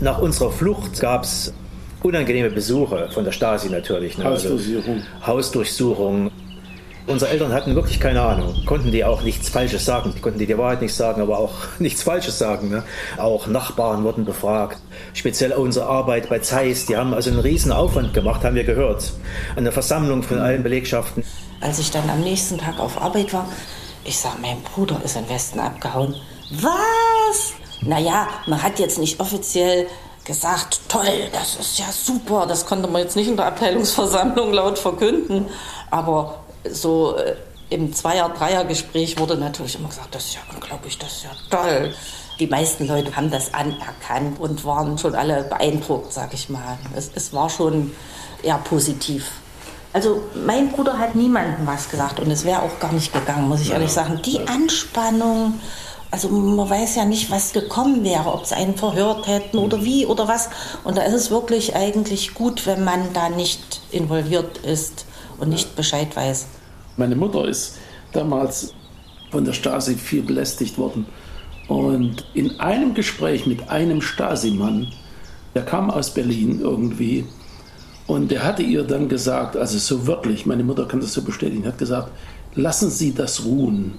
Nach unserer Flucht gab es unangenehme Besuche von der Stasi natürlich. Ne? Hausdurchsuchung. Also Hausdurchsuchung. Unsere Eltern hatten wirklich keine Ahnung, konnten die auch nichts Falsches sagen. Die konnten die die Wahrheit nicht sagen, aber auch nichts Falsches sagen. Ne? Auch Nachbarn wurden befragt. Speziell unsere Arbeit bei Zeiss, die haben also einen riesen Aufwand gemacht, haben wir gehört. Eine Versammlung von allen Belegschaften. Als ich dann am nächsten Tag auf Arbeit war, ich sag, mein Bruder ist in den Westen abgehauen. Was? Naja, man hat jetzt nicht offiziell gesagt, toll, das ist ja super. Das konnte man jetzt nicht in der Abteilungsversammlung laut verkünden. Aber so äh, im Zweier-, Dreier-Gespräch wurde natürlich immer gesagt, das ist ja unglaublich, das ist ja toll. Die meisten Leute haben das anerkannt und waren schon alle beeindruckt, sag ich mal. Es, es war schon eher positiv. Also mein Bruder hat niemandem was gesagt und es wäre auch gar nicht gegangen, muss ich ehrlich sagen. Die Anspannung, also man weiß ja nicht, was gekommen wäre, ob sie einen verhört hätten oder wie oder was. Und da ist es wirklich eigentlich gut, wenn man da nicht involviert ist und nicht Bescheid weiß. Meine Mutter ist damals von der Stasi viel belästigt worden. Und in einem Gespräch mit einem Stasi-Mann, der kam aus Berlin irgendwie, und der hatte ihr dann gesagt, also so wörtlich, meine Mutter kann das so bestätigen, hat gesagt, lassen Sie das ruhen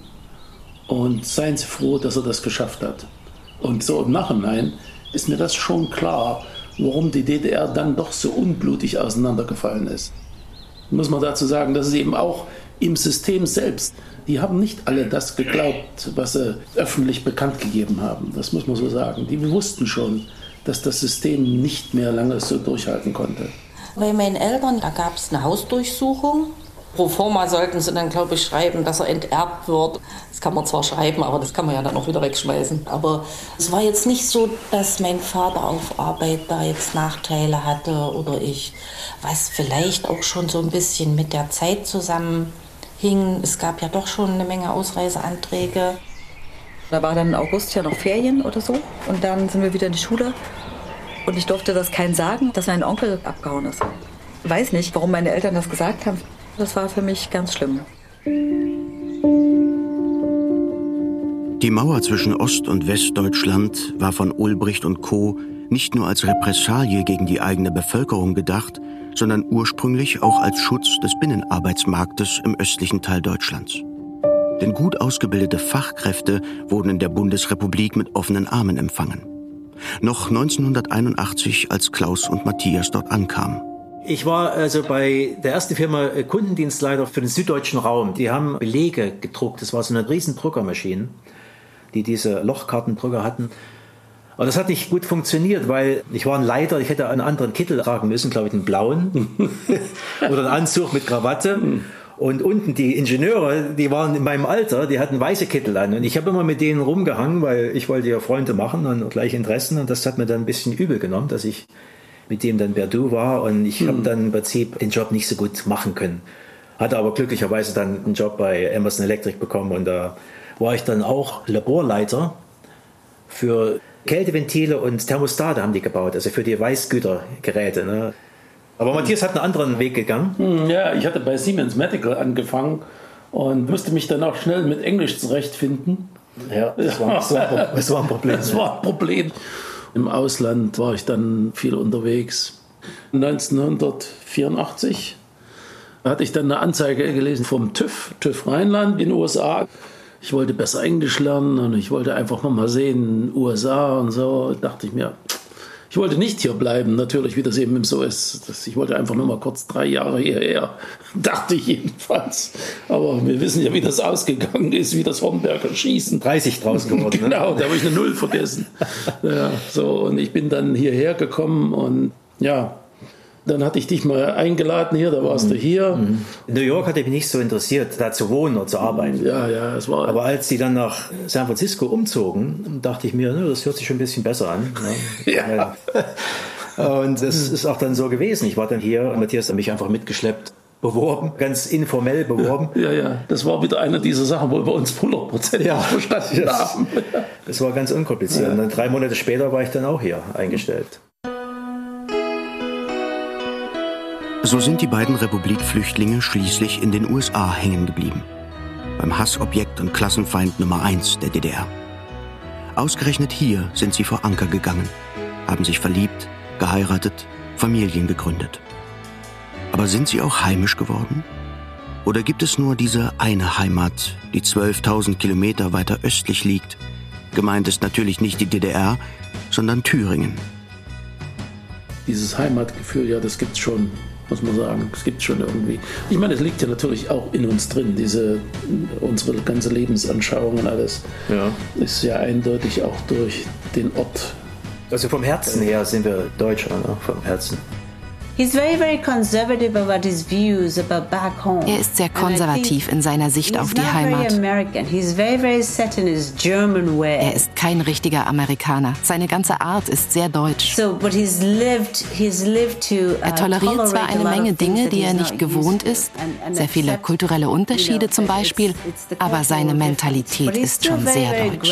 und seien Sie froh, dass er das geschafft hat. Und so im Nachhinein ist mir das schon klar, warum die DDR dann doch so unblutig auseinandergefallen ist. Muss man dazu sagen, dass es eben auch im System selbst, die haben nicht alle das geglaubt, was sie öffentlich bekannt gegeben haben. Das muss man so sagen. Die wussten schon, dass das System nicht mehr lange so durchhalten konnte. Bei meinen Eltern, da gab es eine Hausdurchsuchung. Pro forma sollten sie dann, glaube ich, schreiben, dass er enterbt wird. Das kann man zwar schreiben, aber das kann man ja dann auch wieder wegschmeißen. Aber es war jetzt nicht so, dass mein Vater auf Arbeit da jetzt Nachteile hatte oder ich, was vielleicht auch schon so ein bisschen mit der Zeit zusammenhing. Es gab ja doch schon eine Menge Ausreiseanträge. Da war dann im August ja noch Ferien oder so. Und dann sind wir wieder in die Schule. Und ich durfte das keinem sagen, dass mein Onkel abgehauen ist. Weiß nicht, warum meine Eltern das gesagt haben. Das war für mich ganz schlimm. Die Mauer zwischen Ost- und Westdeutschland war von Ulbricht und Co. nicht nur als Repressalie gegen die eigene Bevölkerung gedacht, sondern ursprünglich auch als Schutz des Binnenarbeitsmarktes im östlichen Teil Deutschlands. Denn gut ausgebildete Fachkräfte wurden in der Bundesrepublik mit offenen Armen empfangen. Noch 1981, als Klaus und Matthias dort ankamen. Ich war also bei der ersten Firma äh, Kundendienstleiter für den süddeutschen Raum. Die haben Belege gedruckt. Das war so eine riesen Druckermaschine, die diese Lochkartendrucker hatten. Aber das hat nicht gut funktioniert, weil ich war ein Leiter, ich hätte einen anderen Kittel tragen müssen, glaube ich, einen blauen oder einen Anzug mit Krawatte. Und unten die Ingenieure, die waren in meinem Alter, die hatten weiße Kittel an. Und ich habe immer mit denen rumgehangen, weil ich wollte ja Freunde machen und gleich Interessen. Und das hat mir dann ein bisschen übel genommen, dass ich mit dem dann Berdu war. Und ich hm. habe dann im Prinzip den Job nicht so gut machen können. Hatte aber glücklicherweise dann einen Job bei Emerson Electric bekommen und da war ich dann auch Laborleiter für Kälteventile und Thermostate haben die gebaut, also für die Weißgütergeräte. Ne? Aber Matthias hat einen anderen Weg gegangen. Hm, ja, ich hatte bei Siemens Medical angefangen und musste mich dann auch schnell mit Englisch zurechtfinden. Ja, das war, das war, das war ein Problem. Das war ein Problem. Im Ausland war ich dann viel unterwegs. 1984 hatte ich dann eine Anzeige gelesen vom TÜV, TÜV Rheinland in den USA. Ich wollte besser Englisch lernen und ich wollte einfach mal sehen, USA und so. Da dachte ich mir, ich wollte nicht hier bleiben, natürlich, wie das eben so ist. Ich wollte einfach nur mal kurz drei Jahre hierher, dachte ich jedenfalls. Aber wir wissen ja, wie das ausgegangen ist, wie das Homberger Schießen. 30 draus geworden. Ne? genau, da habe ich eine Null vergessen. ja, so, und ich bin dann hierher gekommen und ja, dann hatte ich dich mal eingeladen hier, da warst mhm. du hier. Mhm. In New York hatte mich nicht so interessiert, da zu wohnen oder zu arbeiten. Ja, ja, es war. Aber als die dann nach San Francisco umzogen, dachte ich mir, ne, das hört sich schon ein bisschen besser an. Ne? ja. Und das ist auch dann so gewesen. Ich war dann hier und Matthias hat mich einfach mitgeschleppt beworben, ganz informell beworben. Ja, ja, das war wieder eine dieser Sachen, wo wir uns 100% ja, verstanden das, haben. Das war ganz unkompliziert. Ja. Und dann drei Monate später war ich dann auch hier eingestellt. So sind die beiden Republikflüchtlinge schließlich in den USA hängen geblieben. Beim Hassobjekt und Klassenfeind Nummer 1 der DDR. Ausgerechnet hier sind sie vor Anker gegangen, haben sich verliebt, geheiratet, Familien gegründet. Aber sind sie auch heimisch geworden? Oder gibt es nur diese eine Heimat, die 12.000 Kilometer weiter östlich liegt? Gemeint ist natürlich nicht die DDR, sondern Thüringen. Dieses Heimatgefühl, ja, das gibt's schon muss man sagen. Es gibt schon irgendwie. Ich meine, es liegt ja natürlich auch in uns drin, diese unsere ganze Lebensanschauung und alles. Ja. Ist ja eindeutig auch durch den Ort. Also vom Herzen her sind wir Deutscher, ne? vom Herzen. Er ist sehr konservativ in seiner Sicht auf die Heimat. Er ist kein richtiger Amerikaner. Seine ganze Art ist sehr deutsch. Er toleriert zwar eine Menge Dinge, die er nicht gewohnt ist, sehr viele kulturelle Unterschiede zum Beispiel, aber seine Mentalität ist schon sehr deutsch.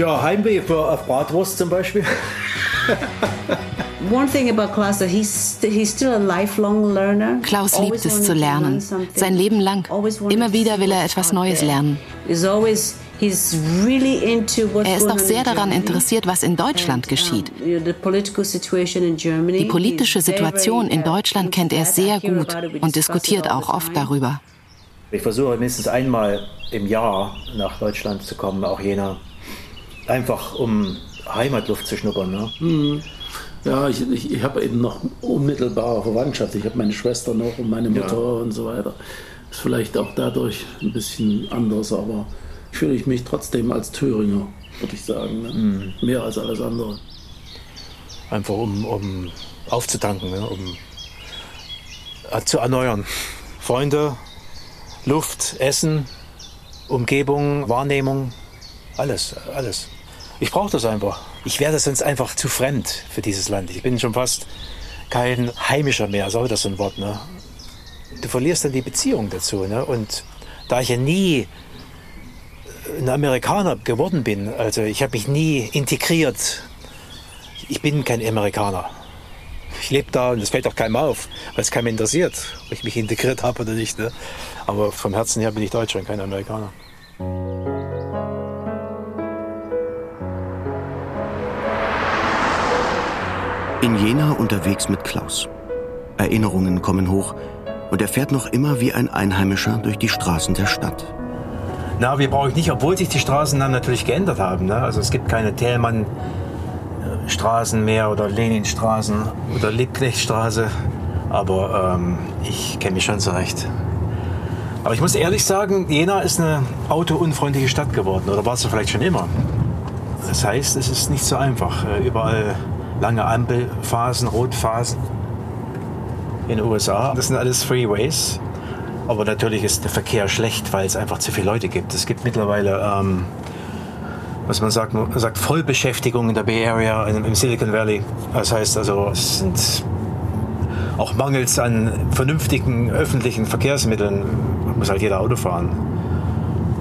Ja, Heimweh für Bratwurst zum Beispiel. Klaus liebt es zu lernen, sein Leben lang. Immer wieder will er etwas Neues lernen. Er ist auch sehr daran interessiert, was in Deutschland geschieht. Die politische Situation in Deutschland kennt er sehr gut und diskutiert auch oft darüber. Ich versuche mindestens einmal im Jahr nach Deutschland zu kommen, auch jener, einfach um Heimatluft zu schnuppern. Ne? Mhm. Ja, ich, ich, ich habe eben noch unmittelbare Verwandtschaft. Ich habe meine Schwester noch und meine Mutter ja. und so weiter. Ist vielleicht auch dadurch ein bisschen anders, aber fühle ich mich trotzdem als Thüringer, würde ich sagen. Ne? Mhm. Mehr als alles andere. Einfach um, um aufzutanken, ne? um äh, zu erneuern. Freunde, Luft, Essen, Umgebung, Wahrnehmung, alles, alles. Ich brauche das einfach. Ich werde sonst einfach zu fremd für dieses Land. Ich bin schon fast kein Heimischer mehr, so das so ein Wort. Ne? Du verlierst dann die Beziehung dazu. Ne? Und da ich ja nie ein Amerikaner geworden bin, also ich habe mich nie integriert. Ich bin kein Amerikaner. Ich lebe da und es fällt auch keinem auf, weil es keinem interessiert, ob ich mich integriert habe oder nicht. Ne? Aber vom Herzen her bin ich Deutscher und kein Amerikaner. In Jena unterwegs mit Klaus. Erinnerungen kommen hoch und er fährt noch immer wie ein Einheimischer durch die Straßen der Stadt. Navi brauche ich nicht, obwohl sich die Straßen dann natürlich geändert haben. Ne? Also es gibt keine Thälmann-Straßen mehr oder Leninstraßen oder Liebknechtstraße. Aber ähm, ich kenne mich schon zurecht. Aber ich muss ehrlich sagen, Jena ist eine autounfreundliche Stadt geworden. Oder war es vielleicht schon immer? Das heißt, es ist nicht so einfach. Äh, überall lange Ampelphasen, Rotphasen in den USA. Das sind alles Freeways. Aber natürlich ist der Verkehr schlecht, weil es einfach zu viele Leute gibt. Es gibt mittlerweile ähm, was man sagt, man sagt Vollbeschäftigung in der Bay Area, im Silicon Valley. Das heißt also, es sind auch mangels an vernünftigen öffentlichen Verkehrsmitteln muss halt jeder Auto fahren.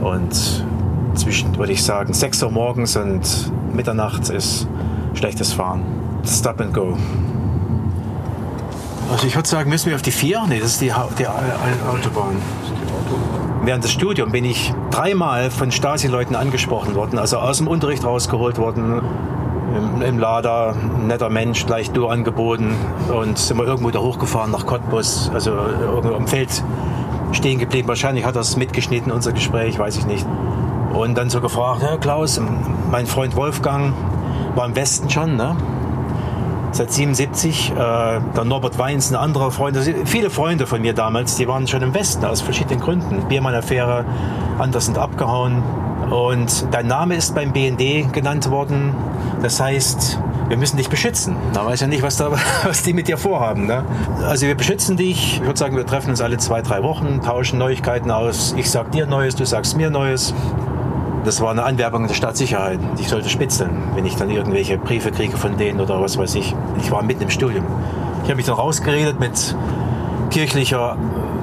Und zwischen, würde ich sagen, 6 Uhr morgens und Mitternacht ist schlechtes Fahren. Stop and go. Also ich würde sagen, müssen wir auf die 4? Nee, das ist die, die Autobahn. Während des Studiums bin ich dreimal von Stasi-Leuten angesprochen worden, also aus dem Unterricht rausgeholt worden, im, im Lader, netter Mensch, gleich du angeboten und sind wir irgendwo da hochgefahren nach Cottbus, also irgendwo am Feld stehen geblieben. Wahrscheinlich hat er es mitgeschnitten, unser Gespräch, weiß ich nicht. Und dann so gefragt, ja Klaus, mein Freund Wolfgang war im Westen schon, ne? Seit 77. Äh, der Norbert Weins, ein anderer Freund, also viele Freunde von mir damals, die waren schon im Westen aus verschiedenen Gründen. Biermann-Affäre, andere sind abgehauen. Und dein Name ist beim BND genannt worden. Das heißt, wir müssen dich beschützen. Da weiß ja nicht, was, da, was die mit dir vorhaben. Ne? Also wir beschützen dich. Ich würde sagen, wir treffen uns alle zwei, drei Wochen, tauschen Neuigkeiten aus. Ich sag dir Neues, du sagst mir Neues. Das war eine Anwerbung der Stadtsicherheit. Ich sollte spitzeln, wenn ich dann irgendwelche Briefe kriege von denen oder was weiß ich. Ich war mitten im Studium. Ich habe mich dann rausgeredet mit kirchlicher,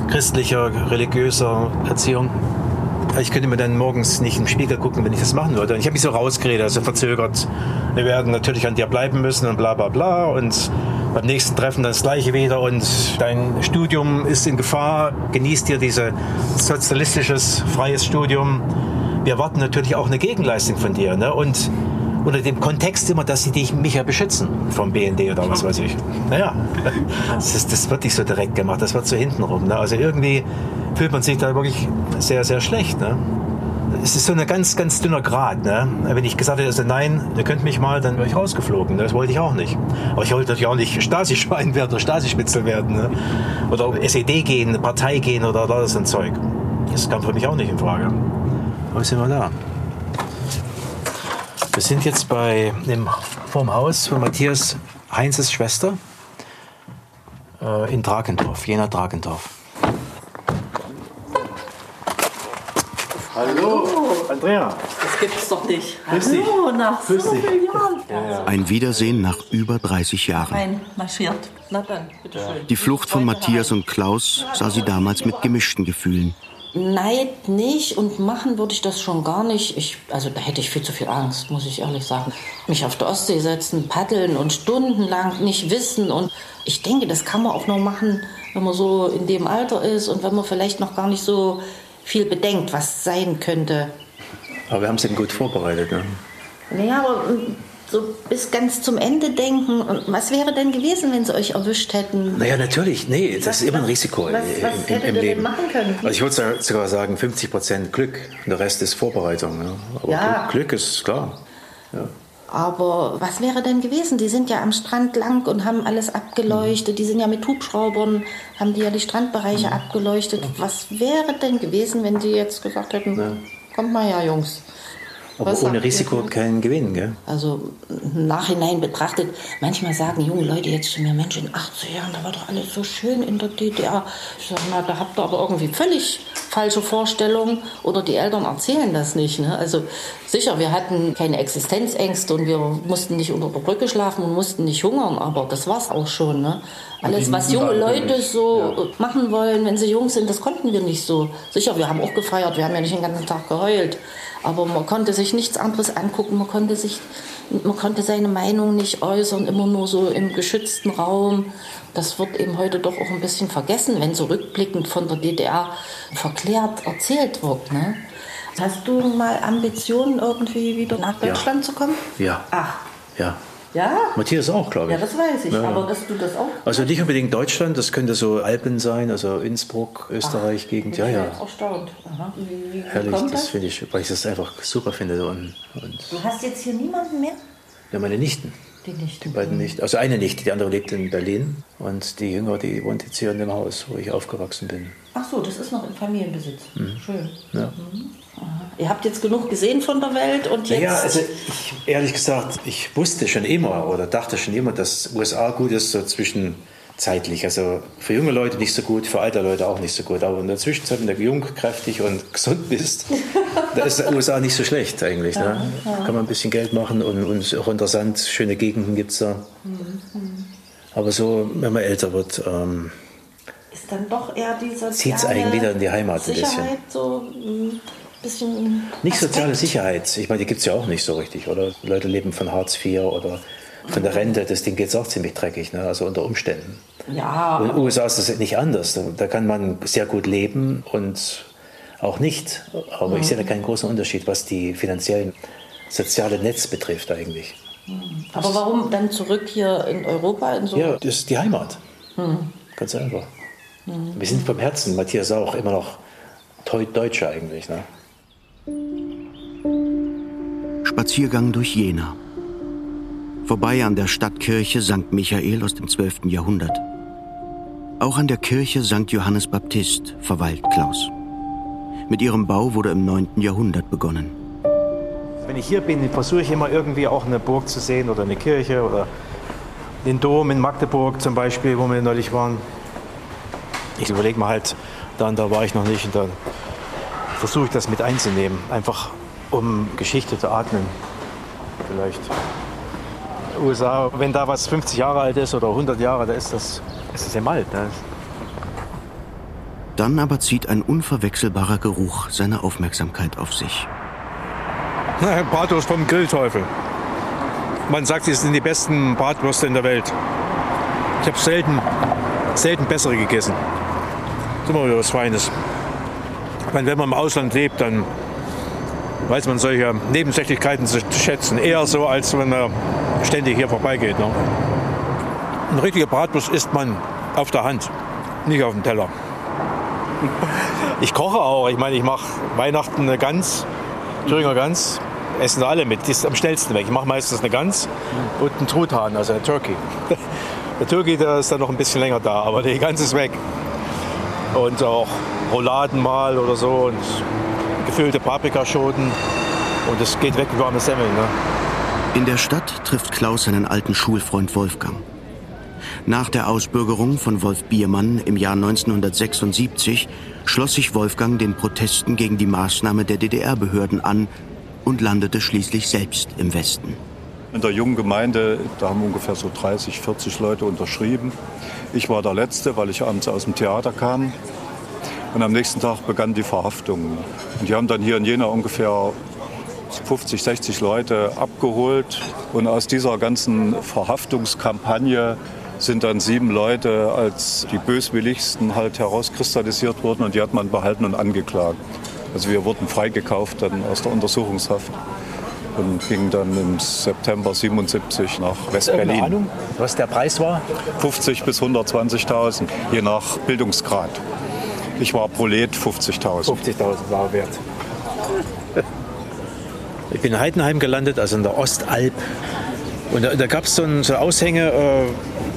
christlicher, religiöser Erziehung. Ich könnte mir dann morgens nicht im Spiegel gucken, wenn ich das machen würde. Und ich habe mich so rausgeredet, also verzögert. Wir werden natürlich an dir bleiben müssen und bla bla bla. Und beim nächsten Treffen dann das gleiche wieder. Und dein Studium ist in Gefahr. Genießt dir dieses sozialistisches, freies Studium wir erwarten natürlich auch eine Gegenleistung von dir. Ne? Und unter dem Kontext immer, dass sie dich, mich ja beschützen vom BND oder was weiß ich. Naja, das, ist, das wird nicht so direkt gemacht, das wird so hintenrum. Ne? Also irgendwie fühlt man sich da wirklich sehr, sehr schlecht. Ne? Es ist so ein ganz, ganz dünner Grad. Ne? Wenn ich gesagt hätte, also nein, ihr könnt mich mal, dann wäre ich rausgeflogen. Ne? Das wollte ich auch nicht. Aber ich wollte natürlich auch nicht Stasi-Schwein werden oder Stasi-Spitzel werden. Ne? Oder SED gehen, Partei gehen oder, oder so ein Zeug. Das kam für mich auch nicht in Frage. Wo sind wir da? Wir sind jetzt bei dem, vorm Haus von Matthias Heinzes Schwester äh, in Drakendorf, Jena Drakendorf. Hallo, Andrea. Das gibt's doch nicht. Grüß dich. Hallo, nach so Grüß dich. vielen Jahren. Ja, ja. Ein Wiedersehen nach über 30 Jahren. Reinmarschiert. Na dann, bitteschön. Die Flucht von Matthias und Klaus sah sie damals mit gemischten Gefühlen. Neid nicht und machen würde ich das schon gar nicht. Ich, also da hätte ich viel zu viel Angst, muss ich ehrlich sagen. Mich auf der Ostsee setzen, paddeln und stundenlang nicht wissen. Und ich denke, das kann man auch noch machen, wenn man so in dem Alter ist und wenn man vielleicht noch gar nicht so viel bedenkt, was sein könnte. Aber wir haben es eben gut vorbereitet. Ne? Naja, aber mm, so bis ganz zum Ende denken. Und was wäre denn gewesen, wenn sie euch erwischt hätten? Naja, natürlich. Nee, das Was- ist immer ein Risiko was- im, was im, im denn Leben. machen können? Also ich würde sogar sagen 50 Prozent Glück und der Rest ist Vorbereitung. Ja. Aber Ja. Glück, Glück ist klar. Ja. Aber was wäre denn gewesen? Die sind ja am Strand lang und haben alles abgeleuchtet. Die sind ja mit Hubschraubern, haben die ja die Strandbereiche abgeleuchtet. Was wäre denn gewesen, wenn die jetzt gesagt hätten, kommt mal her, Jungs. Aber Was ohne Risiko ihr? kein Gewinn, gell? Also im Nachhinein betrachtet, manchmal sagen junge Leute jetzt zu mir, Mensch, in 80 Jahren, da war doch alles so schön in der DDR. Ich sage, na, da habt ihr aber irgendwie völlig falsche Vorstellungen oder die Eltern erzählen das nicht. Ne? Also sicher, wir hatten keine Existenzängste und wir mussten nicht unter der Brücke schlafen und mussten nicht hungern, aber das war's auch schon. Ne? Alles, was junge Leute so machen wollen, wenn sie jung sind, das konnten wir nicht so. Sicher, wir haben auch gefeiert, wir haben ja nicht den ganzen Tag geheult. Aber man konnte sich nichts anderes angucken, man konnte, sich, man konnte seine Meinung nicht äußern, immer nur so im geschützten Raum. Das wird eben heute doch auch ein bisschen vergessen, wenn so rückblickend von der DDR verklärt erzählt wird. Ne? Hast du mal Ambitionen, irgendwie wieder nach Ja. Deutschland zu kommen? Ja. Ach, Ja. Ja? Matthias auch, glaube ich. Ja, das weiß ich. Ja, ja. Aber dass du das auch. Also nicht unbedingt Deutschland, das könnte so Alpen sein, also Innsbruck, Österreich, Gegend. Ja, Ich bin ja. jetzt erstaunt. Aha. Wie, wie, Herrlich, das das? finde ich, weil ich das einfach super finde. Und, und Du hast jetzt hier niemanden mehr? ja, meine Nichten, Die nicht. die beiden Nichten. Also eine Nichte, die andere lebt in Berlin. Und die Jüngere, die wohnt jetzt hier in dem Haus, wo ich aufgewachsen bin. Ach so, das ist noch im Familienbesitz. Schön. Ja. Ihr habt jetzt genug gesehen von der Welt und jetzt. Naja, also ich, ehrlich gesagt, ich wusste schon immer oder dachte schon immer, dass USA gut ist, so zwischenzeitlich. Also für junge Leute nicht so gut, für alte Leute auch nicht so gut. Aber in der Zwischenzeit, wenn du jung, kräftig und gesund bist, Da ist die USA nicht so schlecht eigentlich. Ne? Kann man ein bisschen Geld machen und, und auch unter Sand schöne Gegenden gibt es da. Aber so, wenn man älter wird, ähm, ist dann doch eher die soziale zieht es einen wieder in die Heimat ein bisschen. Sicherheit so ein bisschen. Nicht Aspekt. soziale Sicherheit. Ich meine, die gibt es ja auch nicht so richtig, oder? Leute leben von Hartz IV oder von der Rente. Das Ding geht auch ziemlich dreckig, ne? also unter Umständen. Ja. Und in den USA ist das nicht anders. Da, kann man sehr gut leben und auch nicht. Aber ich sehe da keinen großen Unterschied, was die finanziellen soziale Netz betrifft eigentlich. Aber warum dann zurück hier in Europa? In so Ja, das ist die Heimat. Hm. Ganz einfach. Wir sind vom Herzen, Matthias auch, immer noch Teu- Deutsche eigentlich. Ne? Spaziergang durch Jena. Vorbei an der Stadtkirche St. Michael aus dem 12. Jahrhundert. Auch an der Kirche St. Johannes Baptist verweilt Klaus. Mit ihrem Bau wurde im 9. Jahrhundert begonnen. Wenn ich hier bin, versuche ich immer irgendwie auch eine Burg zu sehen oder eine Kirche oder den Dom in Magdeburg zum Beispiel, wo wir neulich waren. Ich überlege mir halt, da und da war ich noch nicht und dann versuche ich das mit einzunehmen, einfach um Geschichte zu atmen. Vielleicht. USA, wenn da was 50 Jahre alt ist oder 100 Jahre, da ist das, ist das eben alt. Ne? Dann aber zieht ein unverwechselbarer Geruch seine Aufmerksamkeit auf sich. Na, Bratwurst vom Grillteufel. Man sagt, es sind die besten Bratwürste in der Welt. Ich habe selten, selten bessere gegessen. Das ist immer wieder was Feines. Meine, wenn man im Ausland lebt, dann weiß man solche Nebensächlichkeiten zu zu schätzen. Eher so, als wenn man ständig hier vorbeigeht. Ne? Ein richtiger Bratwurst isst man auf der Hand, nicht auf dem Teller. Ich koche auch. Ich meine, ich mache Weihnachten eine Gans, Thüringer Gans. Essen alle mit. Die ist am schnellsten weg. Ich mache meistens eine Gans und einen Truthahn, also eine Turkey. Der Turkey, der ist dann noch ein bisschen länger da, aber die Gans ist weg. Und auch Rouladen mal oder so und gefüllte Paprikaschoten. Und es geht weg wie warme Semmeln. Ne? In der Stadt trifft Klaus seinen alten Schulfreund Wolfgang. Nach der Ausbürgerung von Wolf Biermann im Jahr 1976 schloss sich Wolfgang den Protesten gegen die Maßnahme der DDR-Behörden an und landete schließlich selbst im Westen. In der jungen Gemeinde, da haben ungefähr so 30, 40 Leute unterschrieben. Ich war der Letzte, weil ich abends aus dem Theater kam. Und am nächsten Tag begannen die Verhaftungen. Und die haben dann hier in Jena ungefähr 50, 60 Leute abgeholt. Und aus dieser ganzen Verhaftungskampagne sind dann sieben Leute als die böswilligsten halt herauskristallisiert worden und die hat man behalten und angeklagt. Also wir wurden freigekauft dann aus der Untersuchungshaft und gingen dann im September 77 nach West-Berlin. Ahnung, was der Preis war? 50 bis 120.000, je nach Bildungsgrad. Ich war Prolet 50.000. 50.000 war wert. Ich bin in Heidenheim gelandet, also in der Ostalb. Und da, da gab es so, ein, so Aushänge, äh,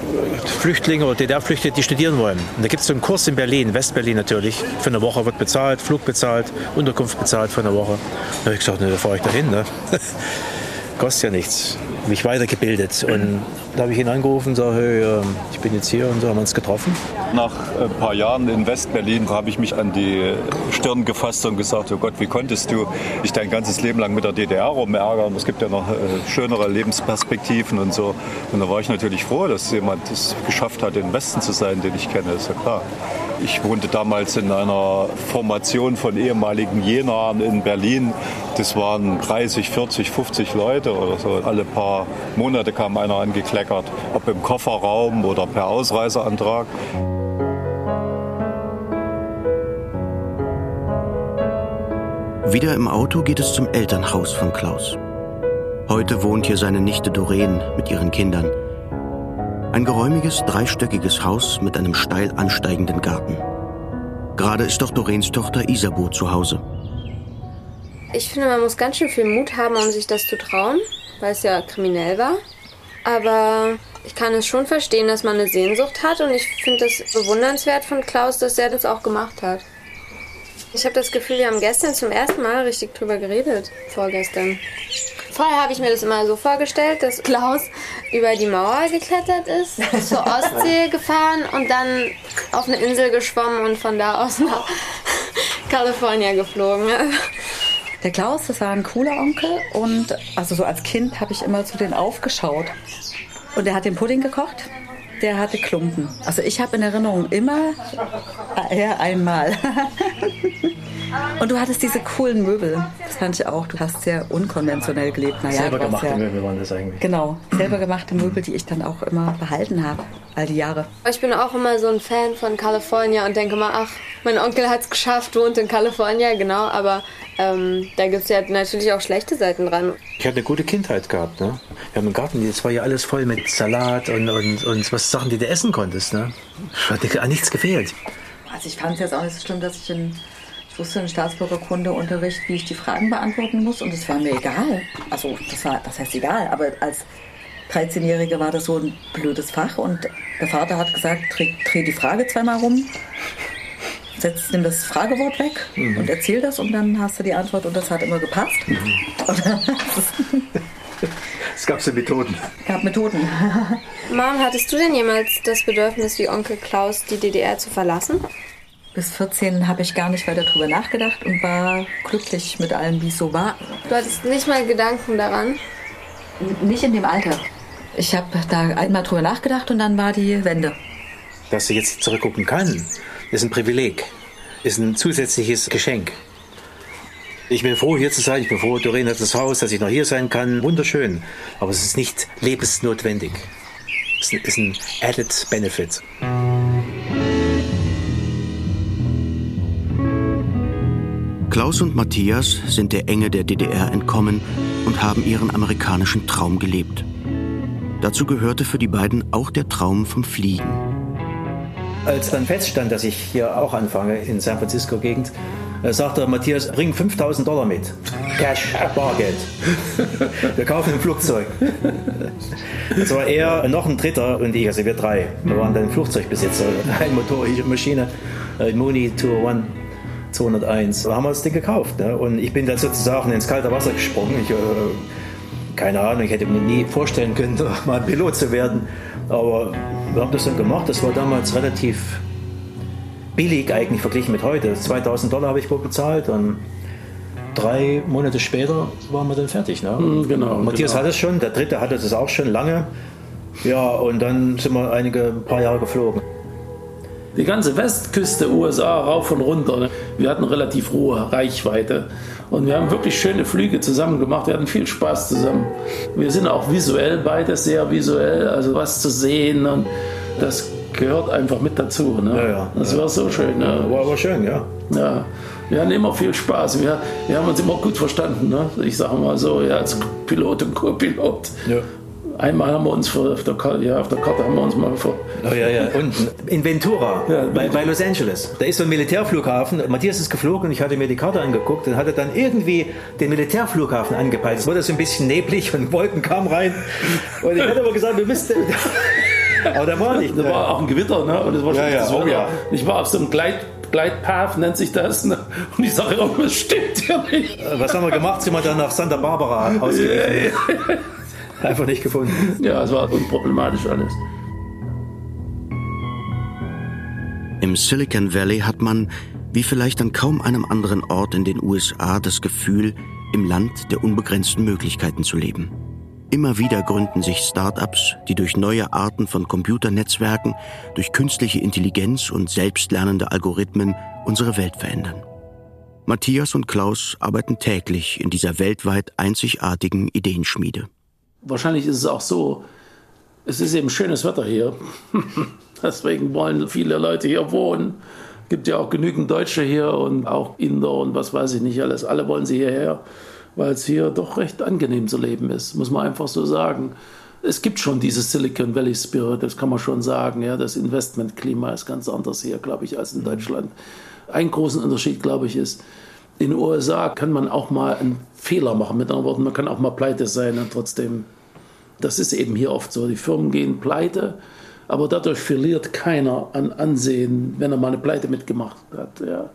Flüchtlinge oder DDR-Flüchtlinge, die studieren wollen. Und da gibt es so einen Kurs in Berlin, Westberlin natürlich. Für eine Woche wird bezahlt, Flug bezahlt, Unterkunft bezahlt für eine Woche. Da habe ich gesagt, ne, da fahre ich dahin. Ne? Kostet ja nichts. Mich weitergebildet. Und da habe ich ihn angerufen und sage, hey, äh, ich bin jetzt hier und so haben wir uns getroffen. Nach ein paar Jahren in West-Berlin habe ich mich an die Stirn gefasst und gesagt, oh Gott, wie konntest du dich dein ganzes Leben lang mit der DDR rumärgern? Es gibt ja noch äh, schönere Lebensperspektiven und so. Und da war ich natürlich froh, dass jemand es geschafft hat, im Westen zu sein, den ich kenne, ist ja klar. Ich wohnte damals in einer Formation von ehemaligen Jenern in Berlin. Das waren 30, 40, 50 Leute oder so. Alle paar Monate kam einer angekleckert, ob im Kofferraum oder per Ausreiseantrag. Wieder im Auto geht es zum Elternhaus von Klaus. Heute wohnt hier seine Nichte Doreen mit ihren Kindern. Ein geräumiges, dreistöckiges Haus mit einem steil ansteigenden Garten. Gerade ist doch Doreens Tochter Isabeau zu Hause. Ich finde, man muss ganz schön viel Mut haben, um sich das zu trauen, weil es ja kriminell war. Aber ich kann es schon verstehen, dass man eine Sehnsucht hat und ich finde es bewundernswert von Klaus, dass er das auch gemacht hat. Ich habe das Gefühl, wir haben gestern zum ersten Mal richtig drüber geredet. Vorgestern. Vorher habe ich mir das immer so vorgestellt, dass Klaus über die Mauer geklettert ist, zur Ostsee gefahren und dann auf eine Insel geschwommen und von da aus nach California geflogen. Der Klaus, das war ein cooler Onkel und also so als Kind habe ich immer zu denen aufgeschaut. Und er hat den Pudding gekocht, der hatte Klumpen. Also ich habe in Erinnerung immer er einmal. Und du hattest diese coolen Möbel. Das fand ich auch. Du hast sehr unkonventionell gelebt. Naja, selber gemachte ja, Möbel waren das eigentlich. Genau, selber gemachte Möbel, die ich dann auch immer behalten habe, all die Jahre. Ich bin auch immer so ein Fan von California und denke mal, ach, mein Onkel hat es geschafft, wohnt in California, genau. Aber ähm, da gibt es ja natürlich auch schlechte Seiten dran. Ich hatte eine gute Kindheit gehabt. Ne? Wir haben einen Garten, das war ja alles voll mit Salat und, und, und was Sachen, die du essen konntest. Ne? Hat an nichts gefehlt. Also ich fand es jetzt auch nicht so schlimm, dass ich in wusste im Staatsbürgerkundeunterricht, wie ich die Fragen beantworten muss und es war mir egal. Also das war, das heißt egal, aber als 13-Jährige war das so ein blödes Fach und der Vater hat gesagt, dreh, dreh die Frage zweimal rum, setz nimm das Fragewort weg mhm. und erzähl das und dann hast du die Antwort und das hat immer gepasst. Mhm. es gab so Methoden. Es gab Methoden. Mom, hattest du denn jemals das Bedürfnis, wie Onkel Klaus die DDR zu verlassen? Bis 14 habe ich gar nicht weiter darüber nachgedacht und war glücklich mit allem, wie es so war. Du hattest nicht mal Gedanken daran? nicht in dem Alter. Ich habe da einmal drüber nachgedacht und dann war die Wende. Dass sie jetzt zurückgucken kann, ist ein Privileg, ist ein zusätzliches Geschenk. Ich bin froh, hier zu sein. Ich bin froh, Doreen hat das Haus, dass ich noch hier sein kann. Wunderschön. Aber es ist nicht lebensnotwendig. Es ist ein added benefit. Klaus und Matthias sind der Enge der DDR entkommen und haben ihren amerikanischen Traum gelebt. Dazu gehörte für die beiden auch der Traum vom Fliegen. Als dann feststand, dass ich hier auch anfange in San Francisco-Gegend, äh, sagte Matthias, bring 5000 Dollar mit. Cash, Bargeld. Wir kaufen ein Flugzeug. Das war er, noch ein Dritter und ich, also wir drei. Wir waren dann Flugzeugbesitzer. Ein Motor, ich Maschine, äh, Mooney 201. 201. Da haben wir das Ding gekauft. Ne? Und ich bin dann sozusagen ins kalte Wasser gesprungen. Ich, äh, keine Ahnung, ich hätte mir nie vorstellen können, mal Pilot zu werden. Aber wir haben das dann gemacht. Das war damals relativ billig eigentlich verglichen mit heute. 2000 Dollar habe ich wohl bezahlt. Und drei Monate später waren wir dann fertig. Ne? Mhm, genau. Matthias genau. hatte es schon, der dritte hatte es auch schon lange. Ja, und dann sind wir einige ein paar Jahre geflogen die ganze Westküste USA rauf und runter. Ne? Wir hatten relativ hohe Reichweite und wir haben wirklich schöne Flüge zusammen gemacht. Wir hatten viel Spaß zusammen. Wir sind auch visuell beides sehr visuell, also was zu sehen und das gehört einfach mit dazu. Ne? Ja, ja, das ja. war so schön. Ne? War aber schön, ja. Ja, wir hatten immer viel Spaß. Wir, wir haben uns immer gut verstanden. Ne? Ich sage mal so, ja, als Pilot und Co-Pilot. Einmal haben wir uns auf der, Karte, ja, auf der Karte haben wir uns mal vor. Oh ja, ja, unten in Ventura, ja, bei, bei, Los Angeles. Da ist so ein Militärflughafen. Matthias ist geflogen und ich hatte mir die Karte angeguckt und hatte dann irgendwie den Militärflughafen angepeilt. Es wurde so ein bisschen neblig und Wolken kamen rein. Und ich hatte aber gesagt, wir müssten. aber da war nicht. Da war auch ein Gewitter, ne? Und das war schon ja, ja, so, oh, ja. Ich war auf so einem Gleit. Gleitpath nennt sich das. Ne? Und ich sage, oh, das stimmt ja nicht. Was haben wir gemacht? Sind wir dann nach Santa Barbara ausgewichen? Einfach nicht gefunden. Ja, es war unproblematisch alles. Im Silicon Valley hat man, wie vielleicht an kaum einem anderen Ort in den USA, das Gefühl, im Land der unbegrenzten Möglichkeiten zu leben. Immer wieder gründen sich Start-ups, die durch neue Arten von Computernetzwerken, durch künstliche Intelligenz und selbstlernende Algorithmen unsere Welt verändern. Matthias und Klaus arbeiten täglich in dieser weltweit einzigartigen Ideenschmiede wahrscheinlich ist es auch so, es ist eben schönes Wetter hier. Deswegen wollen viele Leute hier wohnen. Es Gibt ja auch genügend Deutsche hier und auch Inder und was weiß ich nicht alles. Alle wollen sie hierher, weil es hier doch recht angenehm zu leben ist, muss man einfach so sagen. Es gibt schon dieses Silicon Valley Spirit, das kann man schon sagen. Ja, das Investmentklima ist ganz anders hier, glaube ich, als in Deutschland. Ein großen Unterschied, glaube ich, ist, in den USA kann man auch mal einen Fehler machen. Mit anderen Worten, man kann auch mal pleite sein und trotzdem, das ist eben hier oft so. Die Firmen gehen pleite, aber dadurch verliert keiner an Ansehen, wenn er mal eine Pleite mitgemacht hat. Ja.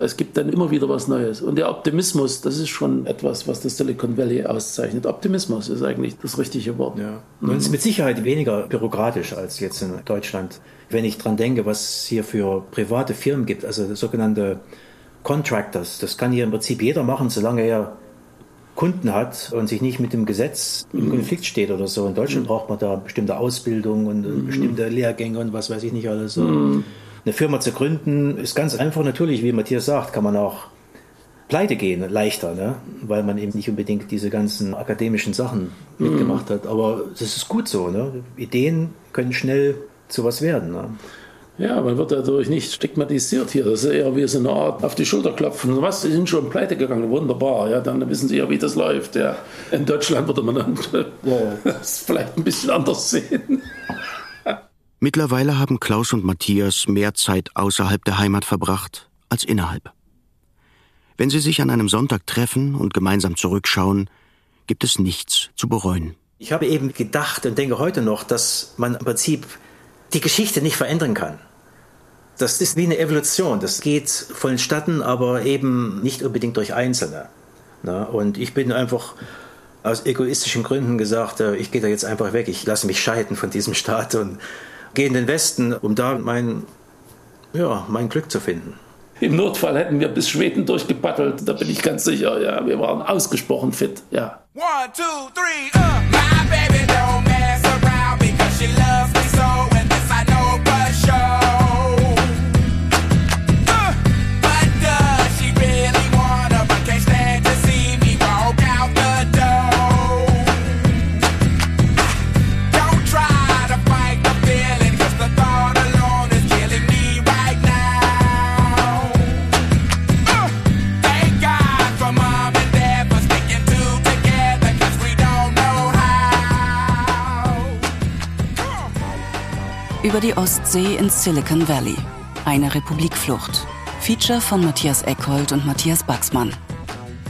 Es gibt dann immer wieder was Neues. Und der Optimismus, das ist schon etwas, was das Silicon Valley auszeichnet. Optimismus ist eigentlich das richtige Wort. Ja. Und es ist mit Sicherheit weniger bürokratisch als jetzt in Deutschland. Wenn ich daran denke, was es hier für private Firmen gibt, also sogenannte Contractors. Das kann hier im Prinzip jeder machen, solange er Kunden hat und sich nicht mit dem Gesetz im mhm. Konflikt steht oder so. In Deutschland mhm. braucht man da bestimmte Ausbildung und mhm. bestimmte Lehrgänge und was weiß ich nicht alles. Mhm. Eine Firma zu gründen ist ganz einfach. Natürlich, wie Matthias sagt, kann man auch pleite gehen, leichter, ne? weil man eben nicht unbedingt diese ganzen akademischen Sachen mhm. mitgemacht hat. Aber das ist gut so. Ne? Ideen können schnell zu was werden. Ne? Ja, man wird dadurch nicht stigmatisiert hier. Das ist eher wie so eine Art auf die Schulter klopfen. Was, Sie sind schon pleite gegangen, wunderbar. Ja, dann wissen Sie ja, wie das läuft. Ja. In Deutschland würde man dann ja. das vielleicht ein bisschen anders sehen. Mittlerweile haben Klaus und Matthias mehr Zeit außerhalb der Heimat verbracht als innerhalb. Wenn sie sich an einem Sonntag treffen und gemeinsam zurückschauen, gibt es nichts zu bereuen. Ich habe eben gedacht und denke heute noch, dass man im Prinzip die Geschichte nicht verändern kann. Das ist wie eine Evolution. Das geht vonstatten, aber eben nicht unbedingt durch Einzelne. Und ich bin einfach aus egoistischen Gründen gesagt, äh, ich gehe da jetzt einfach weg. Ich lasse mich scheiden von diesem Staat und gehe in den Westen, um da mein, ja, mein Glück zu finden. Im Notfall hätten wir bis Schweden durchgepaddelt, da bin ich ganz sicher. Ja, wir waren ausgesprochen fit. Ja. One, two, three, uh. Über die Ostsee ins Silicon Valley. Eine Republikflucht. Feature von Matthias Eckhold und Matthias Baxmann.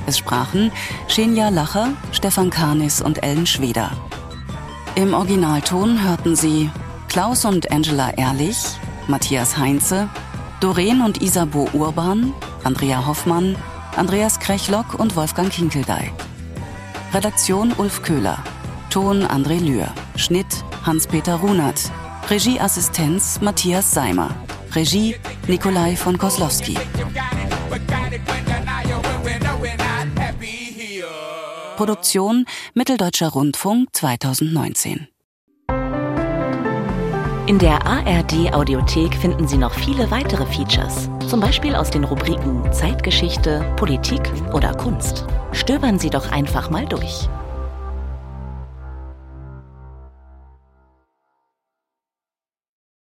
Es sprachen Xenia Lacher, Stefan Karnis und Ellen Schweder. Im Originalton hörten sie Klaus und Angela Ehrlich, Matthias Heinze, Doreen und Isabo Urban, Andrea Hoffmann, Andreas Krechlock und Wolfgang Kinkeldey. Redaktion Ulf Köhler. Ton André Lühr. Schnitt Hans-Peter Runert. Regieassistenz Matthias Seimer. Regie Nikolai von Koslowski. Produktion Mitteldeutscher Rundfunk 2019. In der ARD Audiothek finden Sie noch viele weitere Features, zum Beispiel aus den Rubriken Zeitgeschichte, Politik oder Kunst. Stöbern Sie doch einfach mal durch.